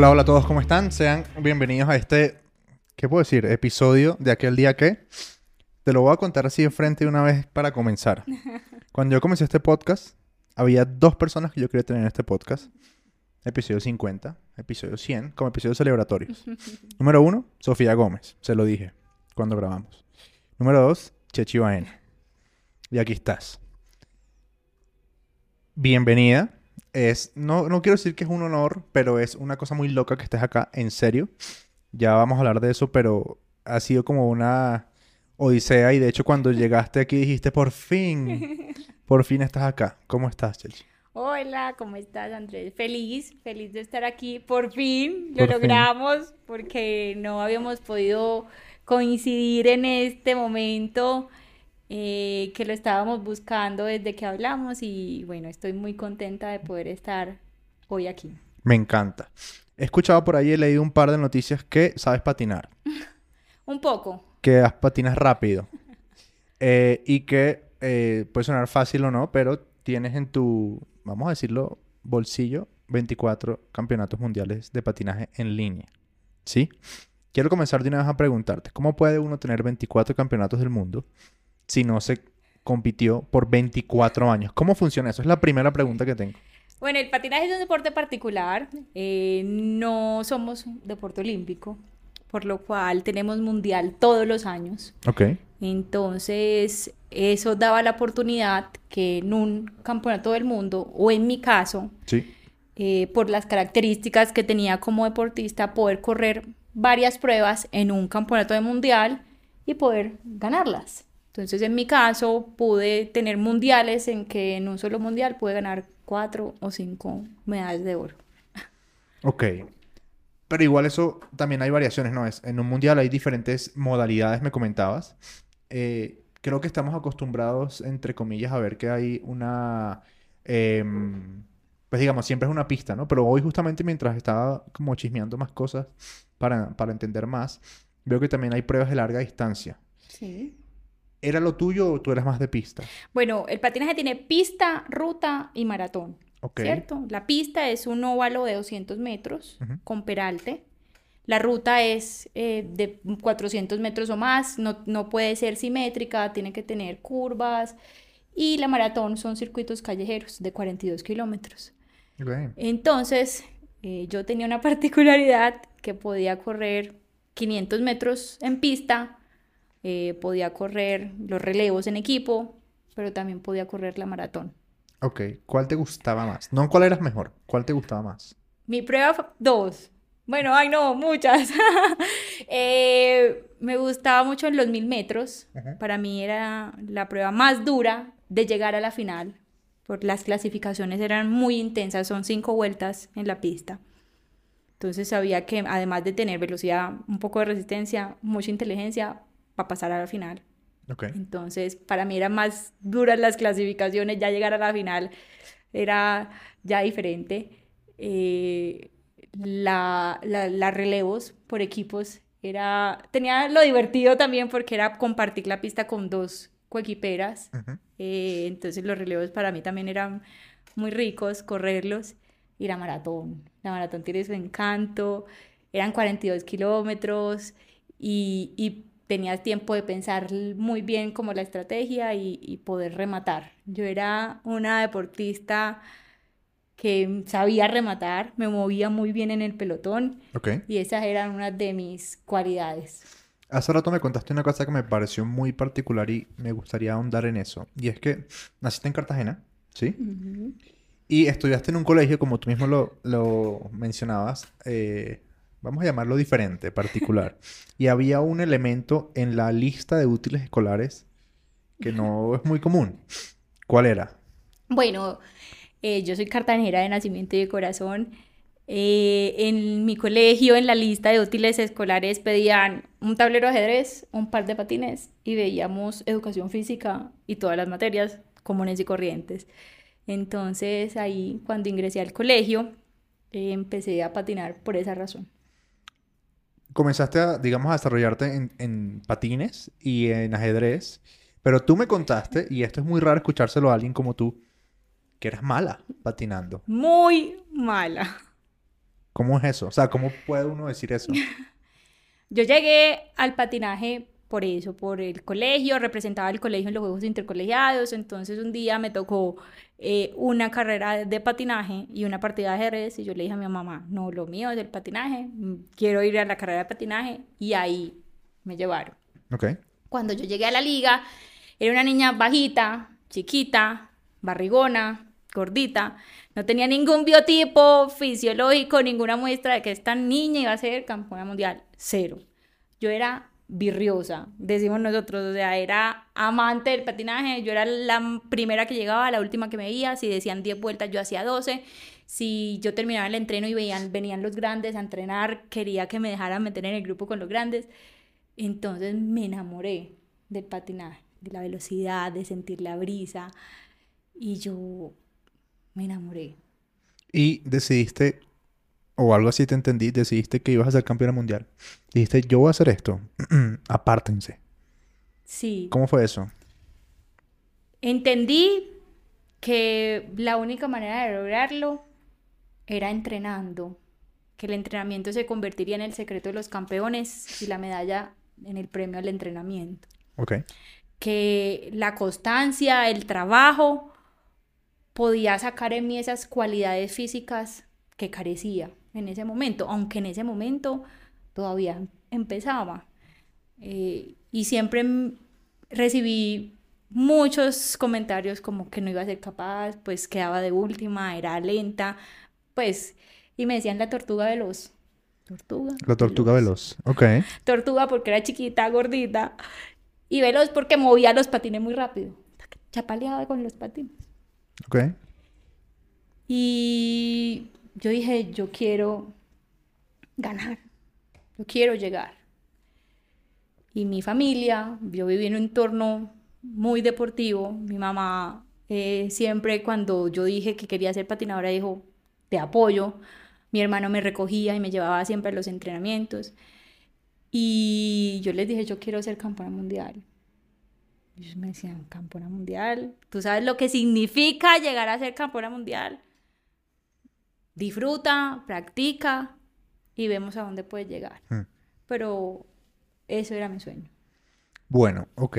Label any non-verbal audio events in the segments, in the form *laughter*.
Hola, hola a todos, ¿cómo están? Sean bienvenidos a este, ¿qué puedo decir? Episodio de aquel día que te lo voy a contar así de frente una vez para comenzar. *laughs* Cuando yo comencé este podcast, había dos personas que yo quería tener en este podcast. Episodio 50, episodio 100, como episodios celebratorios. *laughs* Número uno, Sofía Gómez, se lo dije cuando grabamos. Número dos, Chechi Baena. Y aquí estás. Bienvenida. Es, no, no quiero decir que es un honor, pero es una cosa muy loca que estés acá, en serio. Ya vamos a hablar de eso, pero ha sido como una odisea y de hecho cuando *laughs* llegaste aquí dijiste, por fin, por fin estás acá. ¿Cómo estás, Chechi? Hola, ¿cómo estás, Andrés? Feliz, feliz de estar aquí. Por fin lo Por fin. logramos porque no habíamos podido coincidir en este momento eh, que lo estábamos buscando desde que hablamos y bueno, estoy muy contenta de poder estar hoy aquí. Me encanta. He escuchado por ahí, he leído un par de noticias que sabes patinar, *laughs* Un poco. que patinas rápido *laughs* eh, y que eh, puede sonar fácil o no, pero tienes en tu, vamos a decirlo, bolsillo 24 campeonatos mundiales de patinaje en línea. ¿Sí? Quiero comenzar de una vez a preguntarte, ¿cómo puede uno tener 24 campeonatos del mundo si no se compitió por 24 años? ¿Cómo funciona eso? Es la primera pregunta que tengo. Bueno, el patinaje es un deporte particular, eh, no somos un deporte olímpico, por lo cual tenemos mundial todos los años. Ok. Entonces, eso daba la oportunidad que en un campeonato del mundo, o en mi caso, Sí. eh, por las características que tenía como deportista, poder correr varias pruebas en un campeonato de mundial y poder ganarlas. Entonces, en mi caso, pude tener mundiales en que en un solo mundial pude ganar cuatro o cinco medallas de oro. Ok. Pero igual eso también hay variaciones, ¿no? Es, en un mundial hay diferentes modalidades, me comentabas. Eh, creo que estamos acostumbrados, entre comillas, a ver que hay una... em, pues digamos, siempre es una pista, ¿no? Pero hoy justamente mientras estaba como chismeando más cosas para, para entender más, veo que también hay pruebas de larga distancia. Sí. ¿Era lo tuyo o tú eras más de pista? Bueno, el patinaje tiene pista, ruta y maratón. Ok. ¿cierto? La pista es un óvalo de 200 metros con peralte. La ruta es eh, de 400 metros o más, no, no puede ser simétrica, tiene que tener curvas. Y la maratón son circuitos callejeros de 42 kilómetros. Entonces, eh, yo tenía una *laughs* particularidad que podía correr 500 metros en pista, eh, podía correr los relevos en equipo, pero también podía correr la maratón. Ok. ¿Cuál te gustaba más? No cuál eras mejor, ¿cuál te gustaba más? Mi prueba, fue- dos. Bueno, ay no, muchas. *laughs* Eh, me gustaba mucho en los mil metros. Ajá. Para mí era la prueba más dura de llegar a la final. Por las clasificaciones eran muy intensas, son cinco vueltas en la pista. Entonces sabía que además de tener velocidad, un poco de resistencia, mucha inteligencia para pasar a la final. Ok. Entonces, para mí eran más duras las clasificaciones, ya llegar a la final era ya diferente. Eh, la, la- las relevos por equipos era, tenía lo divertido también porque era compartir la pista con dos coequiperas. Ujú. Eh, entonces los relevos para mí también eran muy ricos, correrlos. Y la maratón. La maratón tiene su encanto. Eran 42 kilómetros y, y tenías tiempo de pensar muy bien como la estrategia y, y poder rematar. Yo era una deportista que sabía rematar, me movía muy bien en el pelotón Ok. y esas eran unas de mis cualidades. Hace rato me contaste una cosa que me pareció muy particular y me gustaría ahondar en eso. Y es que naciste en Cartagena, ¿sí? Ujú. Y estudiaste en un colegio, como tú mismo lo, lo mencionabas, eh, vamos a llamarlo diferente, particular. *laughs* Y había un elemento en la lista de útiles escolares que no *laughs* es muy común. ¿Cuál era? Bueno, eh, yo soy cartagenera de nacimiento y de corazón. Eh, en mi colegio, en la lista de útiles escolares, pedían un tablero de ajedrez, un par de patines y veíamos educación física y todas las materias comunes y corrientes. Entonces, ahí, cuando ingresé al colegio, eh, empecé a patinar por esa razón. Comenzaste a, digamos, a desarrollarte en, en patines y en ajedrez, pero tú me contaste, y esto es muy raro escuchárselo a alguien como tú, que eras mala patinando. Muy mala. ¿Cómo es eso? O sea, ¿cómo puede uno decir eso? *laughs* Yo llegué al patinaje por eso, por el colegio, representaba el colegio en los Juegos Intercolegiados, entonces un día me tocó eh, una carrera de patinaje y una partida de ajedrez y yo le dije a mi mamá, no, lo mío es el patinaje, mm, quiero ir a la carrera de patinaje y ahí me llevaron. Ok. Cuando yo llegué a la liga, era una niña bajita, chiquita, barrigona, gordita, no tenía ningún biotipo fisiológico, ninguna muestra de que esta niña iba a ser campeona mundial, cero. Yo era virriosa, decimos nosotros, o sea, era amante del patinaje, yo era la primera que llegaba, la última que me veía, si decían 10 vueltas yo hacía 12, si yo terminaba el entreno y veían, venían los grandes a entrenar, quería que me dejaran meter en el grupo con los grandes, entonces me enamoré del patinaje, de la velocidad, de sentir la brisa, y yo me enamoré. Y decidiste o algo así te entendí, decidiste que ibas a ser campeona mundial. Dijiste, yo voy a hacer esto. *clears throat* Apártense. Sí. ¿Cómo fue eso? Entendí que la única manera de lograrlo era entrenando, que el entrenamiento se convertiría en el secreto de los campeones y la medalla en el premio al entrenamiento. Ok. Que la constancia, el trabajo, podía sacar en mí esas cualidades físicas que carecía en ese momento, aunque en ese momento todavía empezaba. Eh, y siempre recibí muchos comentarios como que no iba a ser capaz, pues quedaba de última, era lenta, pues, y me decían la tortuga veloz. Tortuga. La tortuga veloz, ok. Tortuga porque era chiquita, gordita, y veloz porque movía los patines muy rápido. Chapaleaba con los patines. Ok. Y yo dije, yo quiero ganar, yo quiero llegar. Y mi familia, yo viví en un entorno muy deportivo, mi mamá eh, siempre cuando yo dije que quería ser patinadora dijo, te apoyo, mi hermano me recogía y me llevaba siempre a los entrenamientos. Y yo les dije, yo quiero ser campeona mundial. Y ellos me decían, campeona mundial, ¿tú sabes lo que significa llegar a ser campeona mundial? Disfruta, practica y vemos a dónde puedes llegar. Hmm. Pero eso era mi sueño. Bueno, ok.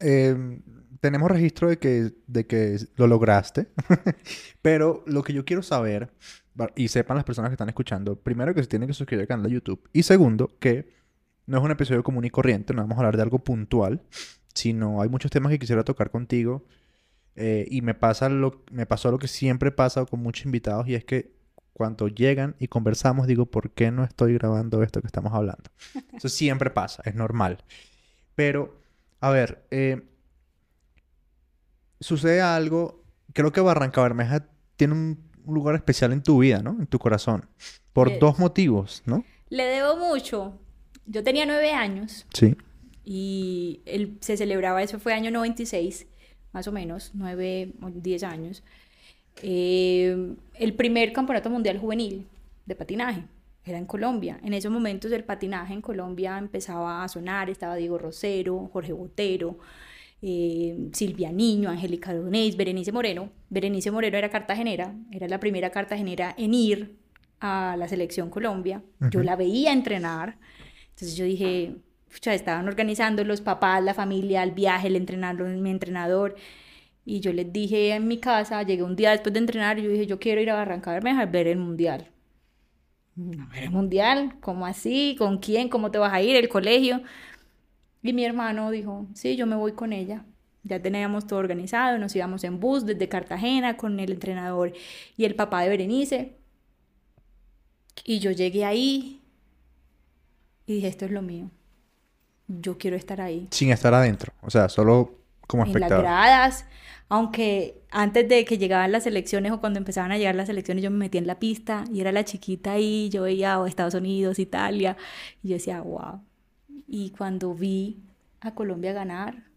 Em, tenemos registro de que, de que lo lograste, *laughs* pero lo que yo quiero saber, y sepan las personas que están escuchando, primero que se tienen que suscribir al canal de YouTube, y segundo que no es un episodio común y corriente, no vamos a hablar de algo puntual, sino hay muchos temas que quisiera tocar contigo, eh, y me, pasa lo, me pasó lo que siempre pasa con muchos invitados, y es que cuando llegan y conversamos, digo, ¿por qué no estoy grabando esto que estamos hablando? *laughs* Eso siempre pasa, es normal. Pero, a ver, eh, sucede algo, creo que Barranca Bermeja tiene un, lugar especial en tu vida, ¿no? En tu corazón. Por dos motivos, ¿no? Le debo mucho. Yo tenía nueve años. Sí. Y él, se celebraba, eso fue año 96, más o menos, nueve o diez años. Eh, el primer campeonato mundial juvenil de patinaje. Era en Colombia. En esos momentos el patinaje en Colombia empezaba a sonar. Estaba Diego Rosero, Jorge Botero, eh, Silvia Niño, Angélica Donés, Berenice Moreno. Berenice Moreno era cartagenera, era la primera cartagenera en ir a la selección Colombia. Yo la veía entrenar. Entonces yo dije, ya estaban organizando los papás, la familia, el viaje, el entrenador, mi entrenador. Y yo les dije en mi casa, llegué un día después de entrenar y yo dije, yo quiero ir a Barranca a ver el mundial. A ver el mundial, ¿cómo así? ¿Con quién? ¿Cómo te vas a ir? ¿El colegio? Y mi hermano dijo, sí, yo me voy con ella. Ya teníamos todo organizado, nos íbamos en bus desde Cartagena con el entrenador y el papá de Berenice. Y yo llegué ahí y dije, esto es lo mío. Yo quiero estar ahí. Sin estar adentro, o sea, solo como espectador. En las gradas, aunque antes de que llegaban las elecciones o cuando empezaban a llegar las elecciones yo me metía en la pista y era la chiquita ahí, yo veía oh, Estados Unidos, Italia, y yo decía, wow. Y cuando vi a Colombia ganar,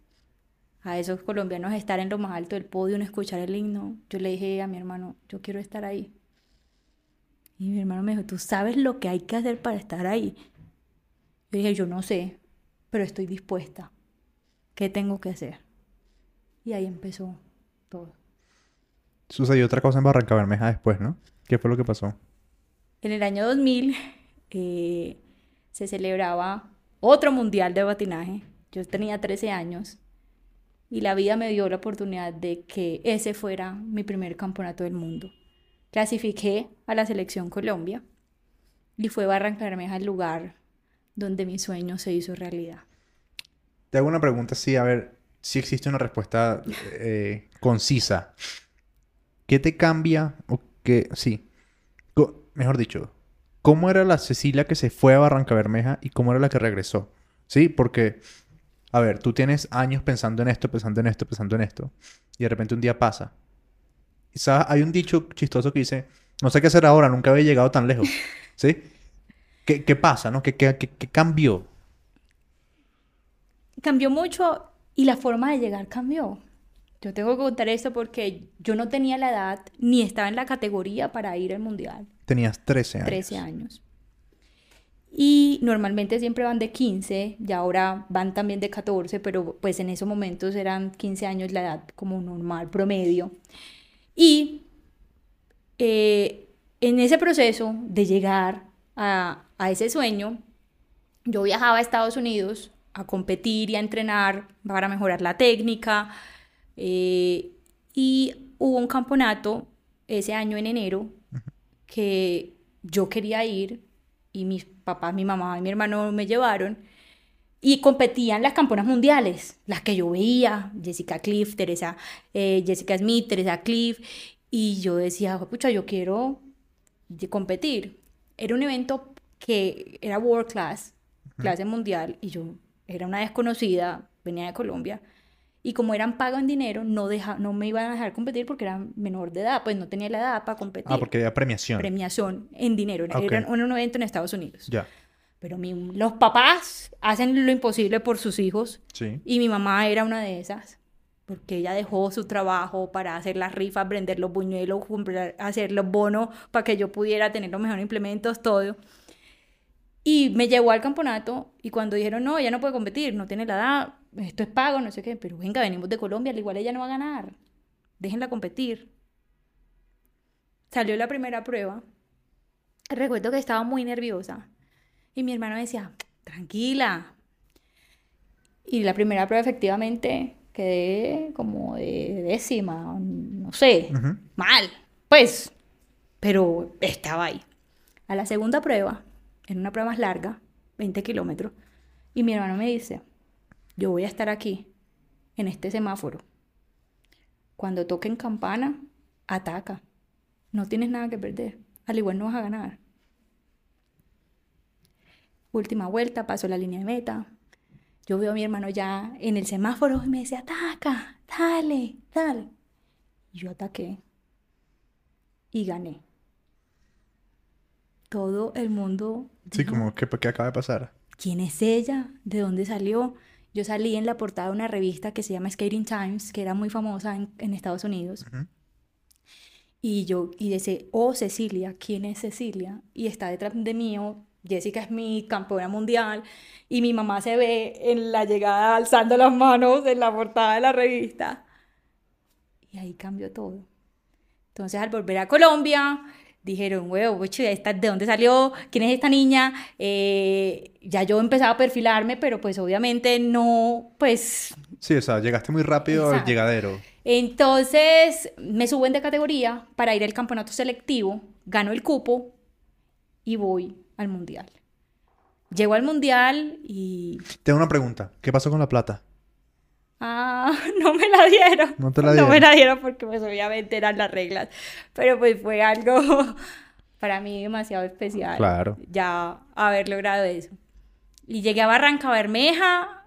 a esos colombianos estar en lo más alto del podio, escuchar el himno, yo le dije a mi hermano, yo quiero estar ahí. Y mi hermano me dijo, ¿tú sabes lo que hay que hacer para estar ahí? Yo dije, yo no sé, pero estoy dispuesta. ¿Qué tengo que hacer? Y ahí empezó todo. Sucedió otra cosa en Barranca Bermeja después, ¿no? ¿Qué fue lo que pasó? En el año 2000 eh, se celebraba otro mundial de patinaje. Yo tenía 13 años y la vida me dio la oportunidad de que ese fuera mi primer campeonato del mundo. Clasifiqué a la selección Colombia y fue Barranca Bermeja el lugar donde mi sueño se hizo realidad. Te hago una pregunta así, a ver si existe una respuesta eh, concisa. ¿Qué te cambia o qué, sí, mejor dicho, cómo era la Cecilia que se fue a Barranca Bermeja y cómo era la que regresó? Sí, porque, a ver, tú tienes años pensando en esto, pensando en esto, pensando en esto, y de repente un día pasa. Y sabes, hay un dicho chistoso que dice, no sé qué hacer ahora, nunca había llegado tan lejos. *laughs* ¿Sí? ¿Qué, qué pasa, no? ¿Qué, qué, qué cambió? Cambió mucho y la forma de llegar cambió. Yo tengo que contar esto porque yo no tenía la edad ni estaba en la categoría para ir al mundial. Tenías 13 años. 13 años. Y normalmente siempre van de 15, y ahora van también de 14, pero pues en esos momentos eran 15 años la edad como normal, promedio. Y eh, en ese proceso de llegar a, a ese sueño, yo viajaba a Estados Unidos a competir y a entrenar para mejorar la técnica. Eh, y hubo un campeonato ese año en enero que yo quería ir y mis papás, mi mamá y mi hermano me llevaron y competían las campeonas mundiales, las que yo veía, Jessica Cliff, Teresa, eh, Jessica Smith, Teresa Cliff, y yo decía, pucha, yo quiero competir. Era un evento que era world class, clase mundial, y yo era una desconocida, venía de Colombia, y como eran pagos en dinero, no, deja, no me iban a dejar competir porque era menor de edad, pues no tenía la edad para competir. Ah, porque había premiación. Premiación en dinero, era un, evento en Estados Unidos. Ya. Pero mi, los papás hacen lo imposible por sus hijos. Sí. Y mi mamá era una de esas. Porque ella dejó su trabajo para hacer las rifas, vender los buñuelos, hacer los bonos para que yo pudiera tener los mejores implementos, todo. Y me llevó al campeonato y cuando dijeron, no, ella no puede competir, no tiene la edad, esto es pago, no sé qué, pero venga, venimos de Colombia, al igual ella no va a ganar, déjenla competir. Salió la primera prueba, recuerdo que estaba muy nerviosa y mi hermano decía, tranquila. Y la primera prueba efectivamente quedé como de décima, no sé, mal, pues, pero estaba ahí. A la segunda prueba en una prueba más larga, 20 kilómetros, y mi hermano me dice, yo voy a estar aquí, en este semáforo. Cuando toquen campana, ataca. No tienes nada que perder. Al igual no vas a ganar. Última vuelta, paso la línea de meta. Yo veo a mi hermano ya en el semáforo y me dice, ataca, dale, dale. Yo ataqué y gané todo el mundo... Sí, como, ¿qué, ¿qué acaba de pasar? ¿Quién es ella? ¿De dónde salió? Yo salí en la portada de una revista que se llama Skating Times, que era muy famosa en, Estados Unidos. Y yo, y dice, oh, Cecilia, ¿quién es Cecilia? Y está detrás de mí, oh, Jessica es mi campeona mundial. Y mi mamá se ve en la llegada alzando las manos en la portada de la revista. Y ahí cambió todo. Entonces, al volver a Colombia, dijeron, huevo, ¿de dónde salió? ¿Quién es esta niña? Eh, ya yo empezaba a perfilarme, pero pues obviamente no, pues... Sí, o sea, llegaste muy rápido al llegadero. Entonces me suben de categoría para ir al campeonato selectivo, gano el cupo y voy al mundial. Llego al mundial y... Tengo una pregunta, ¿qué pasó con la plata? Ah, *laughs* no me la dieron. No te la dieron. No me la dieron porque pues obviamente eran las reglas. Pero pues fue algo *laughs* para mí demasiado especial. Claro. Ya haber logrado eso. Y llegué a Barranca Bermeja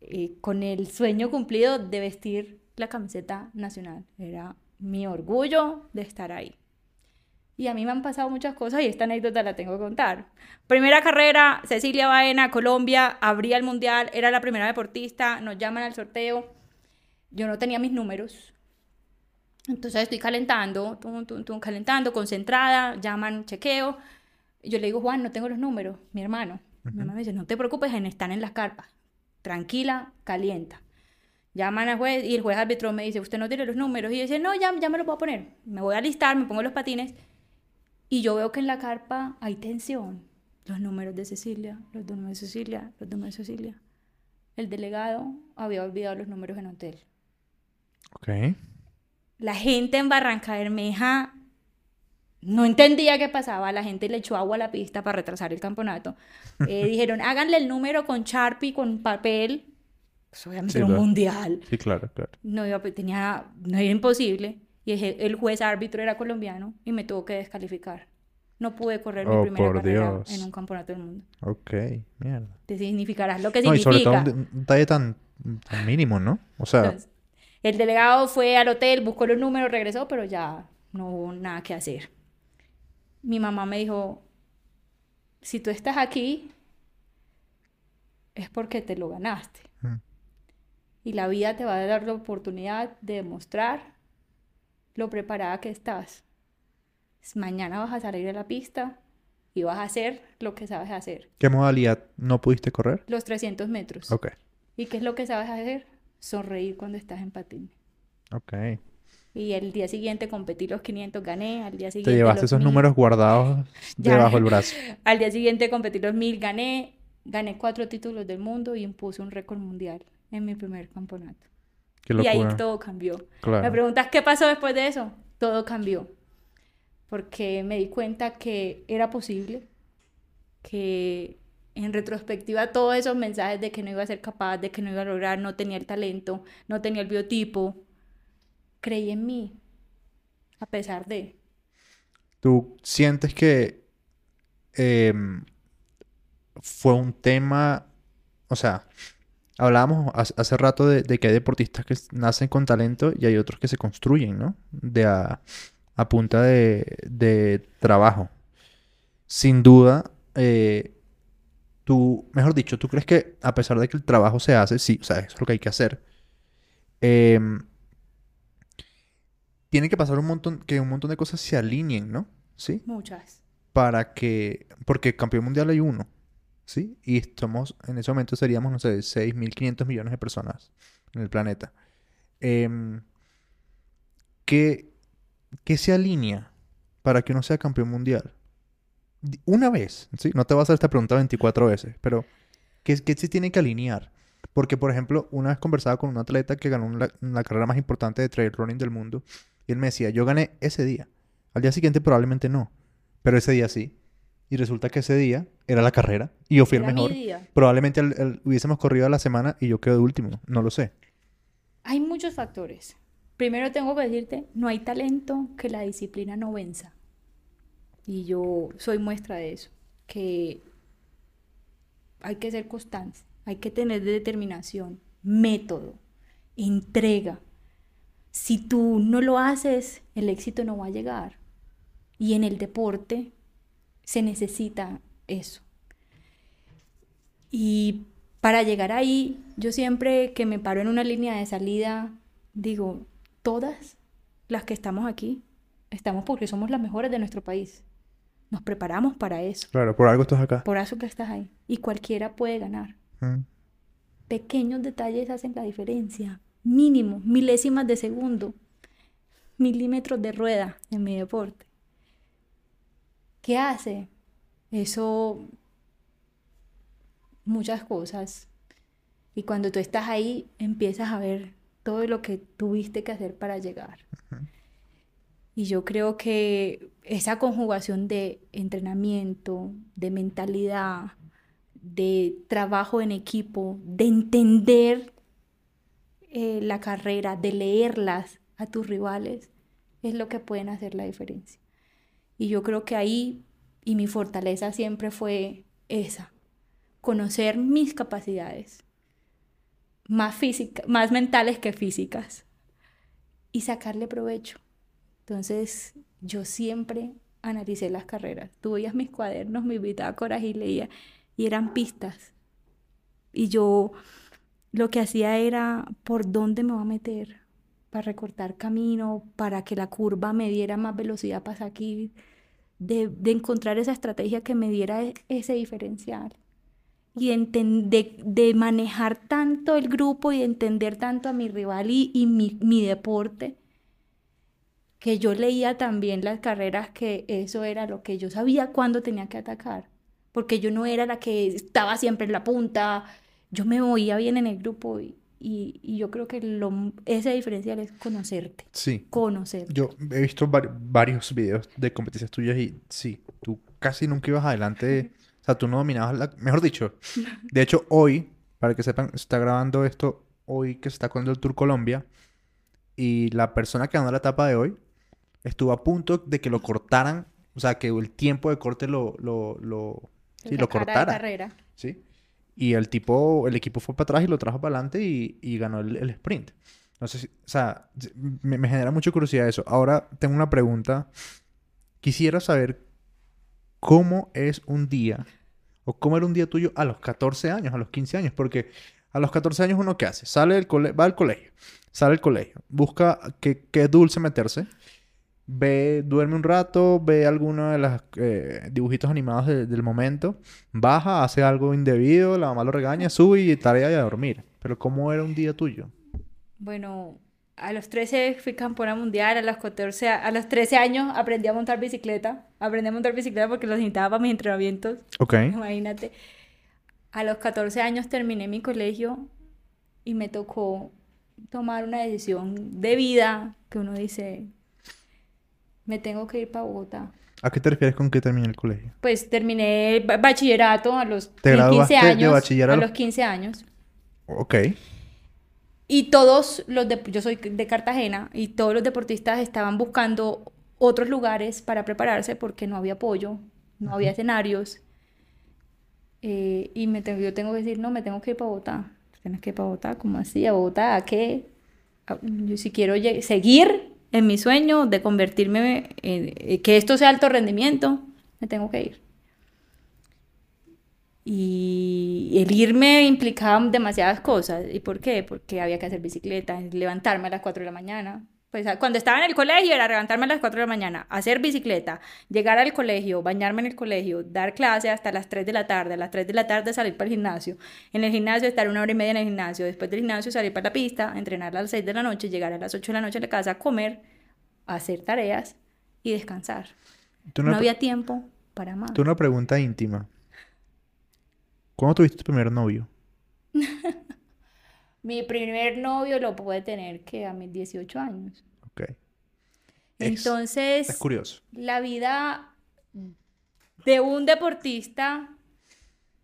eh, con el sueño cumplido de vestir la camiseta nacional. Era mi orgullo de estar ahí. Y a mí me han pasado muchas cosas y esta anécdota la tengo que contar. Primera carrera, Cecilia Baena, Colombia, abría el mundial, era la primera deportista, nos llaman al sorteo. Yo no tenía mis números. Entonces estoy calentando, calentando, concentrada, llaman, chequeo. Yo le digo, Juan, no tengo los números, mi hermano. Mi hermano me dice, no te preocupes, están en las carpas. Tranquila, calienta. Llaman al juez y el juez árbitro me dice, usted no tiene los números. Y yo dice, no, ya, ya me los voy a poner. Me voy a listar, me pongo los patines Y yo veo que en la carpa hay tensión. Los números de Cecilia, los números de Cecilia, los números de Cecilia. El delegado había olvidado los números en hotel. Ok. La gente en Barranca Bermeja no entendía qué pasaba. La gente le echó agua a la pista para retrasar el campeonato. *laughs* Eh, dijeron, háganle el número con Sharpie, con papel. Pues obviamente Sí, era un claro. mundial. Sí, claro, claro. No, iba, tenía, no era imposible. Y el, juez árbitro era colombiano y me tuvo que descalificar. No pude correr mi Oh, primera carrera Dios. en un campeonato del mundo. Ok, mierda. Te significarás lo que No, y sobre todo un, un detalle tan, tan mínimo, ¿no? O sea, Entonces, el delegado fue al hotel, buscó los números, regresó, pero ya no hubo nada que hacer. Mi mamá me dijo, si tú estás aquí, es porque te lo ganaste. Mm. Y la vida te va a dar la oportunidad de demostrar lo preparada que estás. Mañana vas a salir a la pista y vas a hacer lo que sabes hacer. ¿qué modalidad no pudiste correr? Los 300 metros. Ok, ¿Y qué es lo que sabes hacer? Sonreír cuando estás en patín. ok. Y el día siguiente competí los 500, gané. Al día siguiente Te llevaste los esos 1000. números guardados *laughs* debajo del brazo. *laughs* Al día siguiente competí los 1000, gané. Gané cuatro títulos del mundo y impuse un récord mundial en mi primer campeonato. Y ahí todo cambió. Me Claro. preguntas qué pasó después de eso. Todo cambió. Porque me di cuenta que era posible, que en retrospectiva todos esos mensajes de que no iba a ser capaz, de que no iba a lograr, no tenía el talento, no tenía el biotipo, creí en mí, a pesar de... ¿Tú sientes que em, fue un tema, o sea, hablábamos hace, rato de, de que hay deportistas que nacen con talento y hay otros que se construyen, ¿no? De a, a punta de, de trabajo. Sin duda, eh, tú, mejor dicho, ¿tú crees que a pesar de que el trabajo se hace, sí, o sea, eso es lo que hay que hacer, em, tiene que pasar un montón, que un montón de cosas se alineen, ¿no? ¿Sí? Muchas. Para que, porque campeón mundial hay uno, ¿sí? Y estamos, en ese momento seríamos, no sé, 6.500 millones de personas en el planeta. Em, ¿qué, qué se alinea para que uno sea campeón mundial? Di- Una vez, ¿sí? No te voy a hacer esta pregunta 24 veces, pero ¿qué, qué se tiene que alinear? Porque, por ejemplo, una vez conversaba con un atleta que ganó la carrera más importante de trail running del mundo y él me decía, yo gané ese día. Al día siguiente probablemente no, pero ese día sí. Y resulta que ese día era la carrera y yo fui el mi mejor. día. Probablemente el- el- hubiésemos corrido a la semana y yo quedo de último, no lo sé. Hay muchos factores. Primero tengo que decirte, no hay talento que la disciplina no venza. Y yo soy muestra de eso, que hay que ser constante, hay que tener determinación, método, entrega. Si tú no lo haces, el éxito no va a llegar. Y en el deporte se necesita eso. Y para llegar ahí, yo siempre que me paro en una línea de salida, digo, todas las que estamos aquí, estamos porque somos las mejores de nuestro país. Nos preparamos para eso, Claro, por algo estás acá. por eso que estás ahí. Y cualquiera puede ganar. Mm. Pequeños detalles hacen la diferencia. Mínimo, milésimas de segundo, milímetros de rueda en mi deporte. ¿Qué hace? Eso, muchas cosas. Y cuando tú estás ahí, empiezas a ver todo lo que tuviste que hacer para llegar. Y yo creo que esa conjugación de entrenamiento, de mentalidad, de trabajo en equipo, de entender eh, la carrera, de leerlas a tus rivales, es lo que pueden hacer la diferencia. Y yo creo que ahí, y mi fortaleza siempre fue esa, conocer mis capacidades, más, física, más mentales que físicas, y sacarle provecho. Entonces, yo siempre analicé las carreras. Tú veías mis cuadernos, mis bitácoras y leía, y eran pistas. Y yo lo que hacía era por dónde me va a meter, para recortar camino, para que la curva me diera más velocidad para salir, de, encontrar esa estrategia que me diera e- ese diferencial. Y de, manejar tanto el grupo y de entender tanto a mi rival y, y mi, mi deporte, que yo leía también las carreras que eso era lo que yo sabía cuándo tenía que atacar, porque yo no era la que estaba siempre en la punta, yo me movía bien en el grupo y, y, yo creo que lo, ese diferencial es conocerte. Sí. Conocer. Yo he visto varios videos de competencias tuyas y sí, tú casi nunca ibas adelante. *laughs* O sea, tú no dominabas la... Mejor dicho, de hecho hoy, para que sepan, se está grabando esto hoy que se está con el Tour Colombia y la persona que ganó la etapa de hoy estuvo a punto de que lo cortaran, o sea, que el tiempo de corte lo, lo, lo, sí, lo cortara. carrera. Sí. Y el tipo, el equipo fue para atrás y lo trajo para adelante y, y ganó el, el, sprint. Si, o sea, me, me, genera mucha curiosidad eso. Ahora tengo una pregunta. Quisiera saber cómo es un día o cómo era un día tuyo a los 14 años, a los 15 años, porque a los 14 años uno qué hace? Sale del cole va al colegio, sale del colegio, busca qué, qué dulce meterse ve, duerme un rato, ve alguno de los eh, dibujitos animados del momento, baja, hace algo indebido, la mamá lo regaña, sube y tarea y a dormir. Pero ¿cómo era un día tuyo? Bueno, a los 13 fui campeona mundial, a los 14, a los 13 años aprendí a montar bicicleta. Aprendí a montar bicicleta porque lo necesitaba para mis entrenamientos. Ok. Imagínate. A los 14 años terminé mi colegio y me tocó tomar una decisión de vida que uno dice, me tengo que ir para Bogotá. ¿A qué te refieres con que terminé el colegio? Pues terminé bachillerato a los 15 años. De a los 15 años. Ok. Y todos los de, yo soy de Cartagena y todos los deportistas estaban buscando otros lugares para prepararse porque no había apoyo, no había escenarios. Eh, y me tengo, yo tengo que decir, no, me tengo que ir para Bogotá. Tienes que ir para Bogotá, ¿cómo así? ¿A Bogotá? ¿A qué? Yo si quiero seguir en mi sueño de convertirme en eh, que esto sea alto rendimiento, me tengo que ir. Y el irme implicaba demasiadas cosas. ¿Y por qué? Porque había que hacer bicicleta, levantarme a las 4 de la mañana. Pues cuando estaba en el colegio era levantarme a las 4 de la mañana, hacer bicicleta, llegar al colegio, bañarme en el colegio, dar clase hasta las 3 de la tarde, a las 3 de la tarde salir para el gimnasio, en el gimnasio estar una hora y media en el gimnasio, después del gimnasio salir para la pista, entrenar a las 6 de la noche, llegar a las 8 de la noche a la casa, comer, hacer tareas y descansar. No había tiempo para más. Tú una pregunta íntima. ¿Cuándo tuviste tu primer novio? *laughs* Mi primer novio lo pude tener que a mis 18 años. Ok. Entonces. Es, curioso. La vida de un deportista.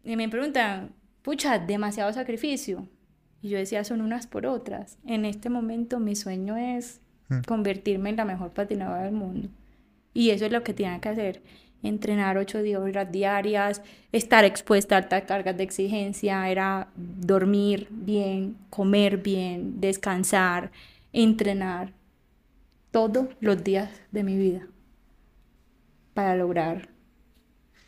Y me preguntan, pucha, demasiado sacrificio. Y yo decía, son unas por otras. En este momento mi sueño es mm. convertirme en la mejor patinadora del mundo. Y eso es lo que tiene que hacer entrenar ocho horas diarias, estar expuesta a altas cargas de exigencia, era dormir bien, comer bien, descansar, entrenar todos los días de mi vida para lograr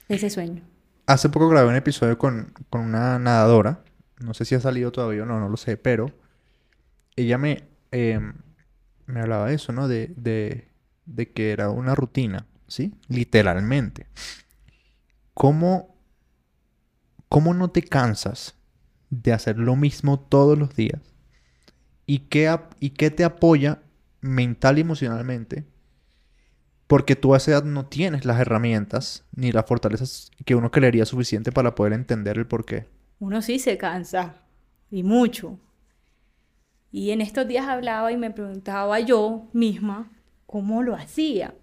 ese sueño. Hace poco grabé un episodio con, una nadadora, no sé si ha salido todavía o no, no lo sé, pero ella me, em, me hablaba de eso, ¿no? De, de, de que era una rutina Literalmente. ¿Cómo, ¿Cómo no te cansas de hacer lo mismo todos los días? ¿Y qué, ¿Y qué te apoya mental y emocionalmente? Porque tú a esa edad no tienes las herramientas ni las fortalezas que uno creería suficiente para poder entender el por qué. Uno sí se cansa, y mucho. Y en estos días hablaba y me preguntaba yo misma cómo lo hacía.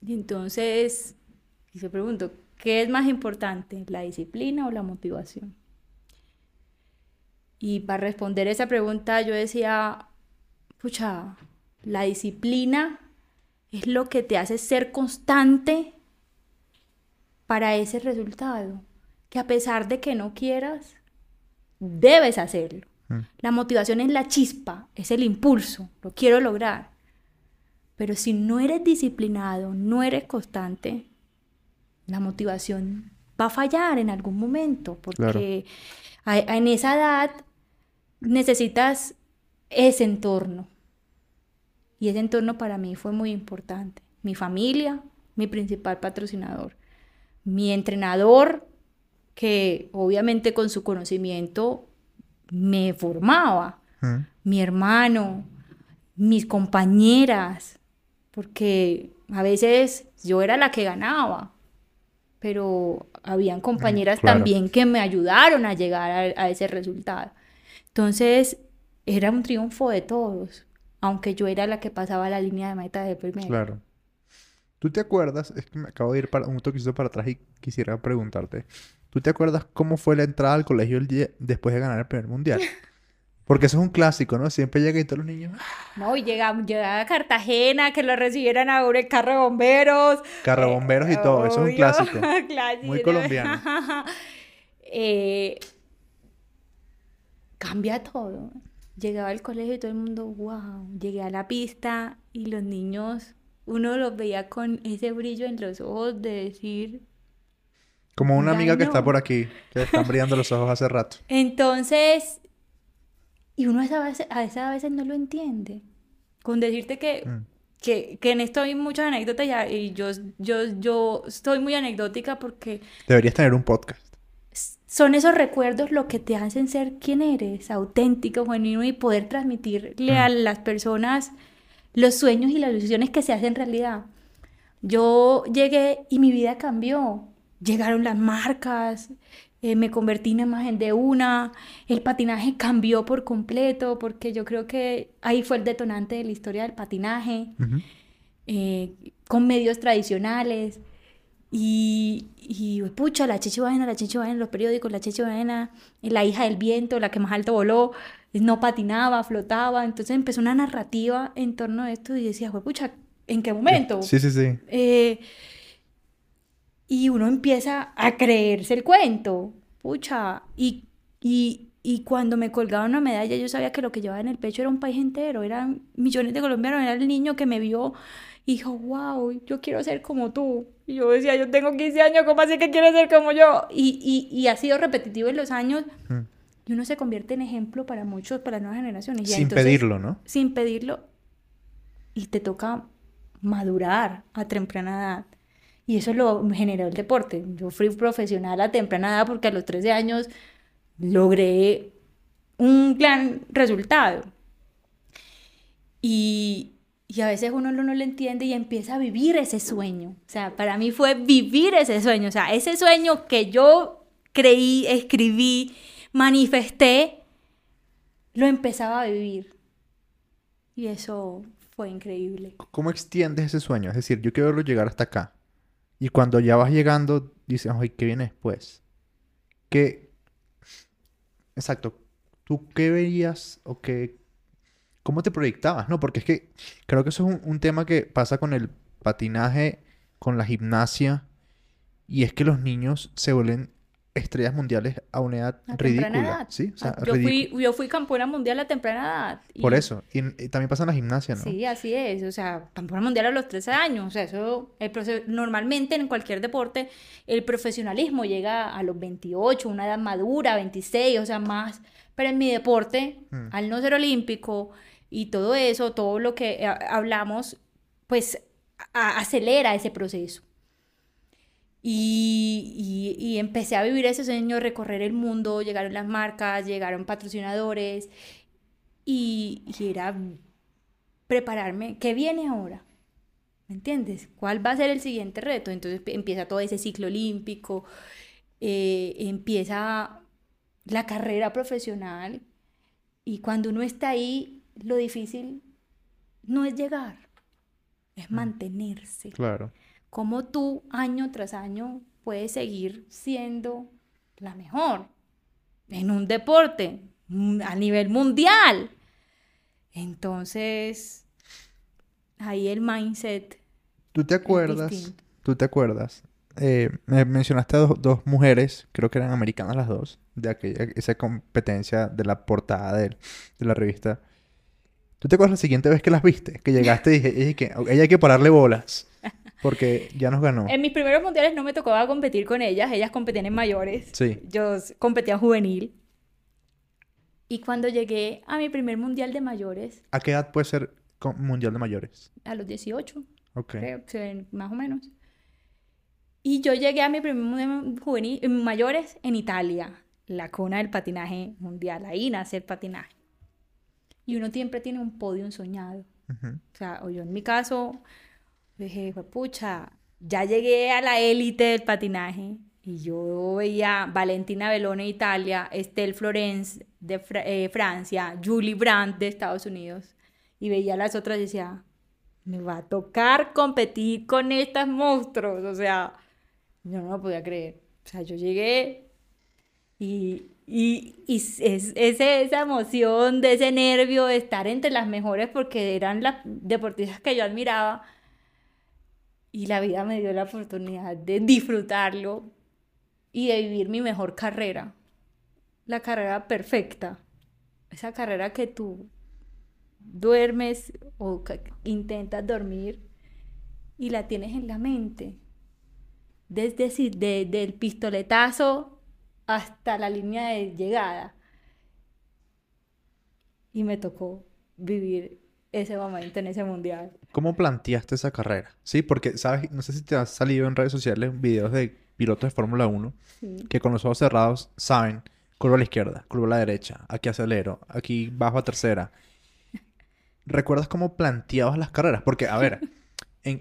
Y entonces, y se pregunto, ¿qué es más importante, la disciplina o la motivación? Y para responder esa pregunta yo decía, pucha, la disciplina es lo que te hace ser constante para ese resultado, que a pesar de que no quieras, debes hacerlo. Mm. La motivación es la chispa, es el impulso, lo quiero lograr. Pero si no eres disciplinado, no eres constante, la motivación va a fallar en algún momento, porque en esa edad necesitas ese entorno. Y ese entorno para mí fue muy importante. Mi familia, mi principal patrocinador. Mi entrenador, que obviamente con su conocimiento me formaba. Mm. Mi hermano, mis compañeras, porque a veces yo era la que ganaba, pero habían compañeras claro. también que me ayudaron a llegar a, a ese resultado. Entonces, era un triunfo de todos, aunque yo era la que pasaba la línea de meta de primero. Claro. ¿Tú te acuerdas? Es que me acabo de ir para, un toquecito para atrás y quisiera preguntarte. ¿Tú te acuerdas cómo fue la entrada al colegio el día después de ganar el primer mundial? *laughs* Porque eso es un clásico, ¿no? Siempre llega y todos los niños... ¡ah! No, y llegaba, llegaba a Cartagena, que lo recibieran a un carro de bomberos. Carrobomberos y todo. Eso es un clásico. *laughs* clásico. Muy colombiano. *laughs* Eh, cambia todo. Llegaba al colegio y todo el mundo, wow. Llegué a la pista y los niños, uno los veía con ese brillo en los ojos de decir. Como una amiga que está por aquí, que están brillando los ojos hace rato. *laughs* Entonces, y uno a esa vez, a esa veces no lo entiende. Con decirte que, Mm. que, que en esto hay muchas anécdotas ya, y yo, yo, yo estoy muy anecdótica porque Deberías tener un podcast. son esos recuerdos lo que te hacen ser quien eres, auténtico, genuino y poder transmitirle a las personas los sueños y las ilusiones que se hacen realidad. Yo llegué y mi vida cambió. Llegaron las marcas, eh, me convertí en imagen de una, el patinaje *laughs* cambió por completo porque yo creo que ahí fue el detonante de la historia del patinaje eh, con medios tradicionales. Y, y pucha, la Chechi Baena, la Chechi Baena en los periódicos, la Chechi Baena, la hija del viento, la que más alto voló, no patinaba, flotaba. Entonces empezó una narrativa en torno a esto y decía, pucha, ¿en qué momento? Sí, sí, sí. Eh, y uno empieza a creerse el cuento, pucha, y, y, y cuando me colgaban una medalla yo sabía que lo que llevaba en el pecho era un país entero, eran millones de colombianos, era el niño que me vio y dijo, wow, yo quiero ser como tú. Y yo decía, yo tengo 15 años, ¿cómo así que quieres ser como yo? Y, y, y ha sido repetitivo en los años Mm. y uno se convierte en ejemplo para muchos, para las nuevas generaciones. Sin entonces- pedirlo, ¿no? sin pedirlo y te toca madurar a temprana edad. Y eso lo generó el deporte. Yo fui profesional a temprana edad porque a los 13 años logré un gran resultado. Y, y a veces uno no, lo entiende y empieza a vivir ese sueño. O sea, para mí fue vivir ese sueño. O sea, ese sueño que yo creí, escribí, manifesté, lo empezaba a vivir. Y eso fue increíble. ¿Cómo extiendes ese sueño? Es decir, yo quiero verlo llegar hasta acá. Y cuando ya vas llegando, dices, ay, ¿qué viene después? ¿Qué? Exacto. ¿Tú qué veías o qué? ¿Cómo te proyectabas? No, porque es que creo que eso es un, un tema que pasa con el patinaje, con la gimnasia, y es que los niños se vuelven estrellas mundiales a una edad A ridícula. edad. ¿Sí? O sea, Ah, yo, fui, yo fui campeona mundial a temprana edad. y- Por eso. Y, y también pasa en la gimnasia, ¿no? Sí, así es. O sea, campeona mundial a los 13 años. O sea, eso, el proce- normalmente en cualquier deporte, el profesionalismo llega a los 28, una edad madura, 26, o sea, más. Pero en mi deporte, Mm. al no ser olímpico y todo eso, todo lo que eh, hablamos, pues a- acelera ese proceso. Y, y- y empecé a vivir ese sueño, recorrer el mundo, llegaron las marcas, llegaron patrocinadores y, y era prepararme. ¿Qué viene ahora? ¿Me entiendes? ¿Cuál va a ser el siguiente reto? Entonces empieza todo ese ciclo olímpico, eh, empieza la carrera profesional y cuando uno está ahí, lo difícil no es llegar, es mantenerse Claro. Cómo tú año tras año puedes seguir siendo la mejor en un deporte mm, a nivel mundial. Entonces, ahí el mindset. ¿Tú te acuerdas? ¿Tú te acuerdas? Eh, me mencionaste a dos, dos mujeres, creo que eran americanas las dos, de aquella, esa competencia de la portada de, la revista. ¿Tú te acuerdas la siguiente vez que las viste? Que llegaste y dije, "Ey, que ella hay que pararle bolas, porque ya nos ganó. En mis primeros mundiales no me tocaba competir con ellas, ellas competían en mayores. Sí. Yo competía en juvenil. Y cuando llegué a mi primer mundial de mayores, ¿A qué edad puede ser mundial de mayores? a los 18, Ok. creo, que más o menos. Y yo llegué a mi primer mundial juvenil, en mayores en Italia, la cuna del patinaje mundial. Ahí nace el patinaje. Y uno siempre tiene un podio soñado. Ujú. O sea, o yo en mi caso, Dije, pucha, ya llegué a la élite del patinaje y yo veía Valentina Belone de Italia, Estelle Florence de eh, Francia, Julie Brandt de Estados Unidos y veía las otras y decía, me va a tocar competir con estas monstruos, o sea, yo no lo podía creer. O sea, yo llegué y, y, y es, ese, esa emoción, de ese nervio de estar entre las mejores porque eran las deportistas que yo admiraba. Y la vida me dio la oportunidad de disfrutarlo y de vivir mi mejor carrera. La carrera perfecta. Esa carrera que tú duermes o intentas dormir y la tienes en la mente. Desde desde el pistoletazo hasta la línea de llegada. Y me tocó vivir ese momento en ese mundial. ¿Cómo planteaste esa carrera? Sí, porque, ¿sabes? No sé si te ha salido en redes sociales videos de pilotos de Fórmula 1 que con los ojos cerrados saben curva a la izquierda, curva a la derecha, aquí acelero, aquí bajo a tercera. ¿Recuerdas cómo planteabas las carreras? Porque, a ver, *laughs* en,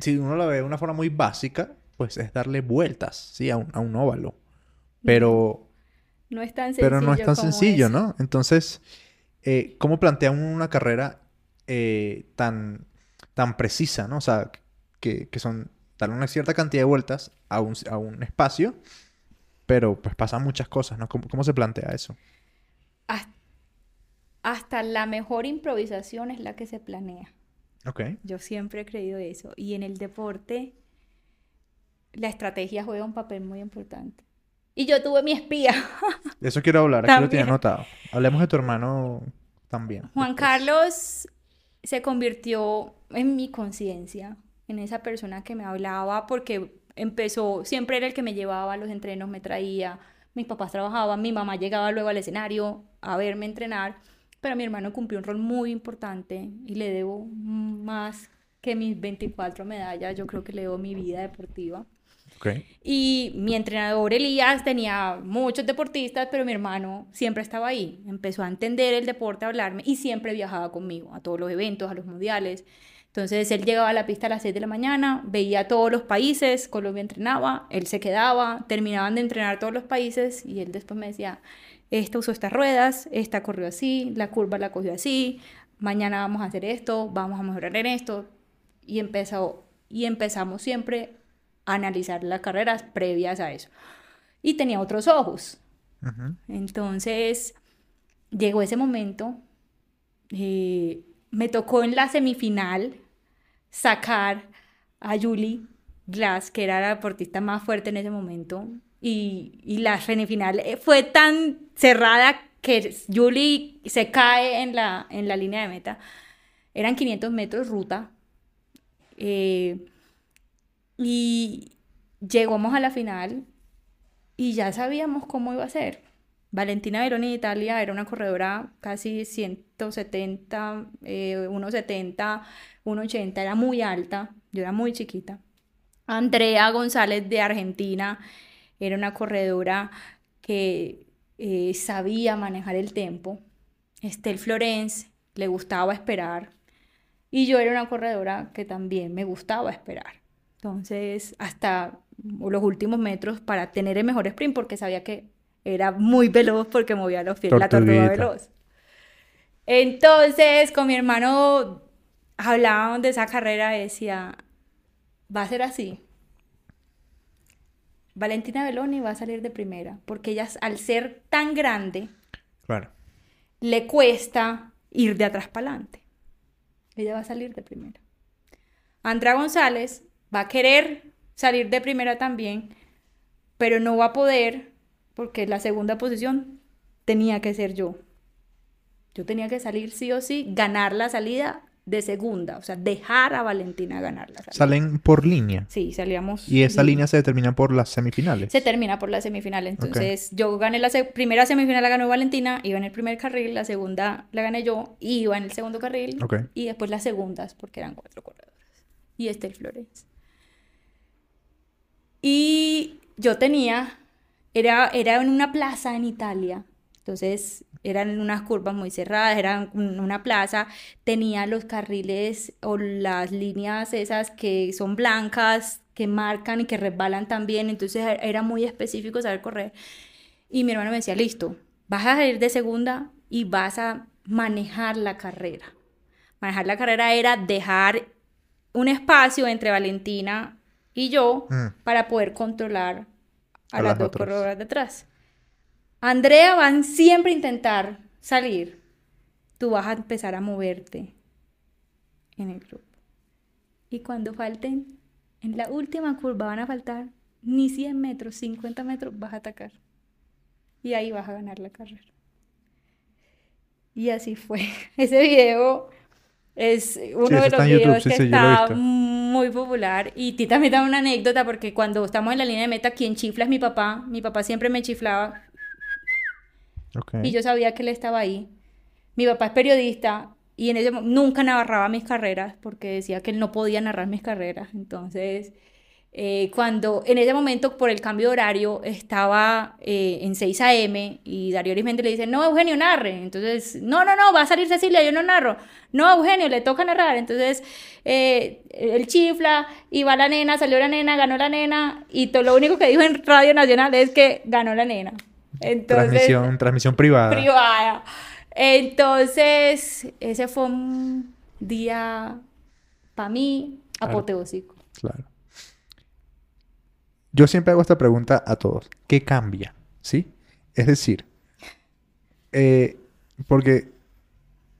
si uno lo ve de una forma muy básica, pues es darle vueltas, ¿sí? A un, a un óvalo. Pero... No es tan sencillo. Pero no es tan sencillo, ¿no? Entonces, eh, ¿cómo plantea una carrera eh, tan, tan precisa, ¿no? O sea, que, que son darle una cierta cantidad de vueltas a un, a un espacio, pero pues pasan muchas cosas, ¿no? ¿Cómo, cómo se plantea eso? Hasta, la mejor improvisación es la que se planea. Ok. Yo siempre he creído eso. Y en el deporte, la estrategia juega un papel muy importante. Y yo tuve mi espía. De *laughs* eso quiero hablar, aquí lo tiene anotado. Hablemos de tu hermano también. Juan Carlos se convirtió en mi conciencia, en esa persona que me hablaba, porque empezó, siempre era el que me llevaba a los entrenos, me traía, mis papás trabajaban, mi mamá llegaba luego al escenario a verme entrenar, pero mi hermano cumplió un rol muy importante y le debo más que mis 24 medallas, yo creo que le debo mi vida deportiva. Y mi entrenador Elías tenía muchos deportistas, pero mi hermano siempre estaba ahí. Empezó a entender el deporte, a hablarme y siempre viajaba conmigo a todos los eventos, a los mundiales. Entonces él llegaba a la pista a las 6 de la mañana, veía todos los países, Colombia entrenaba, él se quedaba, terminaban de entrenar todos los países y él después me decía, esta usó estas ruedas, esta corrió así, la curva la cogió así, mañana vamos a hacer esto, vamos a mejorar en esto. Y, empezó, y empezamos siempre a analizar las carreras previas a eso. Y tenía otros ojos. Entonces, llegó ese momento. Eh, me tocó en la semifinal sacar a Julie Glass, que era la deportista más fuerte en ese momento. Y, y la semifinal eh, fue tan cerrada que Julie se cae en la, en la línea de meta. Eran 500 metros ruta. Eh, y llegamos a la final y ya sabíamos cómo iba a ser. Valentina Veroni de Italia era una corredora casi 170, eh, 1,70, 1,80, era muy alta, yo era muy chiquita. Andrea González de Argentina era una corredora que eh, sabía manejar el tiempo. Estel Florence le gustaba esperar. Y yo era una corredora que también me gustaba esperar. Entonces, hasta los últimos metros para tener el mejor sprint, porque sabía que era muy veloz porque movía los pies, la tortuga veloz. Entonces, con mi hermano hablábamos de esa carrera y decía, va a ser así. Valentina Beloni va a salir de primera, porque ella al ser tan grande, claro. le cuesta ir de atrás para adelante. Ella va a salir de primera. Andrea González va a querer salir de primera también, pero no va a poder porque la segunda posición tenía que ser yo. Yo tenía que salir sí o sí, ganar la salida de segunda, o sea, dejar a Valentina ganar la salida. ¿Salen por línea? Sí, salíamos. ¿Y esa línea se determina por las semifinales? Se termina por las semifinales. Entonces, yo gané la primera semifinal, la ganó Valentina, iba en el primer carril, la segunda la gané yo, iba en el segundo carril, y después las segundas, porque eran cuatro corredores. Y este el Flores. Y yo tenía era, era en una plaza en Italia Entonces eran unas curvas muy cerradas, eran una plaza, tenía los carriles o las líneas esas que son blancas, que marcan y que resbalan también, entonces e-, era muy específico saber correr. Y mi hermano me decía, listo, vas a salir de segunda y vas a manejar la carrera. Manejar la carrera era dejar un espacio entre Valentina y yo mm. para poder controlar a, las, dos corredoras de atrás. Andrea van siempre a intentar salir. Tú vas a empezar a moverte en el grupo. Y cuando falten, en la última curva van a faltar ni 100 metros, 50 metros, vas a atacar. Y ahí vas a ganar la carrera. Y así fue. *laughs* Ese video es uno de los videos que está muy popular. Y ti también da una anécdota porque cuando estamos en la línea de meta, quien chifla es mi papá. Mi papá siempre me chiflaba. Y yo sabía que él estaba ahí. Mi papá es periodista y en ese nunca narraba mis carreras porque decía que él no podía narrar mis carreras. Entonces, eh, cuando en ese momento por el cambio de horario estaba eh, en 6 a.m. y Darío Arismendi le dice, no, Eugenio, narre. Entonces, no, no, no, va a salir Cecilia, yo no narro. No, Eugenio, le toca narrar. Entonces, eh, él chifla, iba la nena, salió la nena, ganó la nena y todo lo único que dijo en Radio Nacional es que ganó la nena. Entonces, transmisión, transmisión privada. Privada. Entonces, ese fue un día para mí apoteósico. claro. Yo siempre hago esta pregunta a todos. ¿Qué cambia? ¿Sí? Es decir, eh, porque,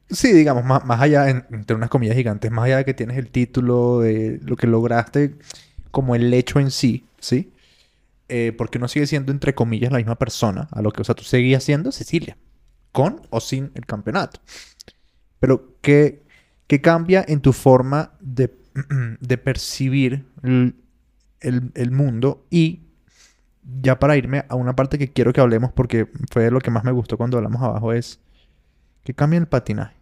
sí, digamos, más, allá, entre unas comillas gigantes, más allá de que tienes el título, de lo que lograste, como el hecho en sí, ¿sí? Eh, porque uno sigue siendo, entre comillas, la misma persona, a lo que, o sea, tú seguías siendo Cecilia, con o sin el campeonato. Pero, ¿qué, qué cambia en tu forma de, *clears throat* de percibir el, mundo y ya para irme a una parte que quiero que hablemos porque fue lo que más me gustó cuando hablamos abajo es que cambia el patinaje.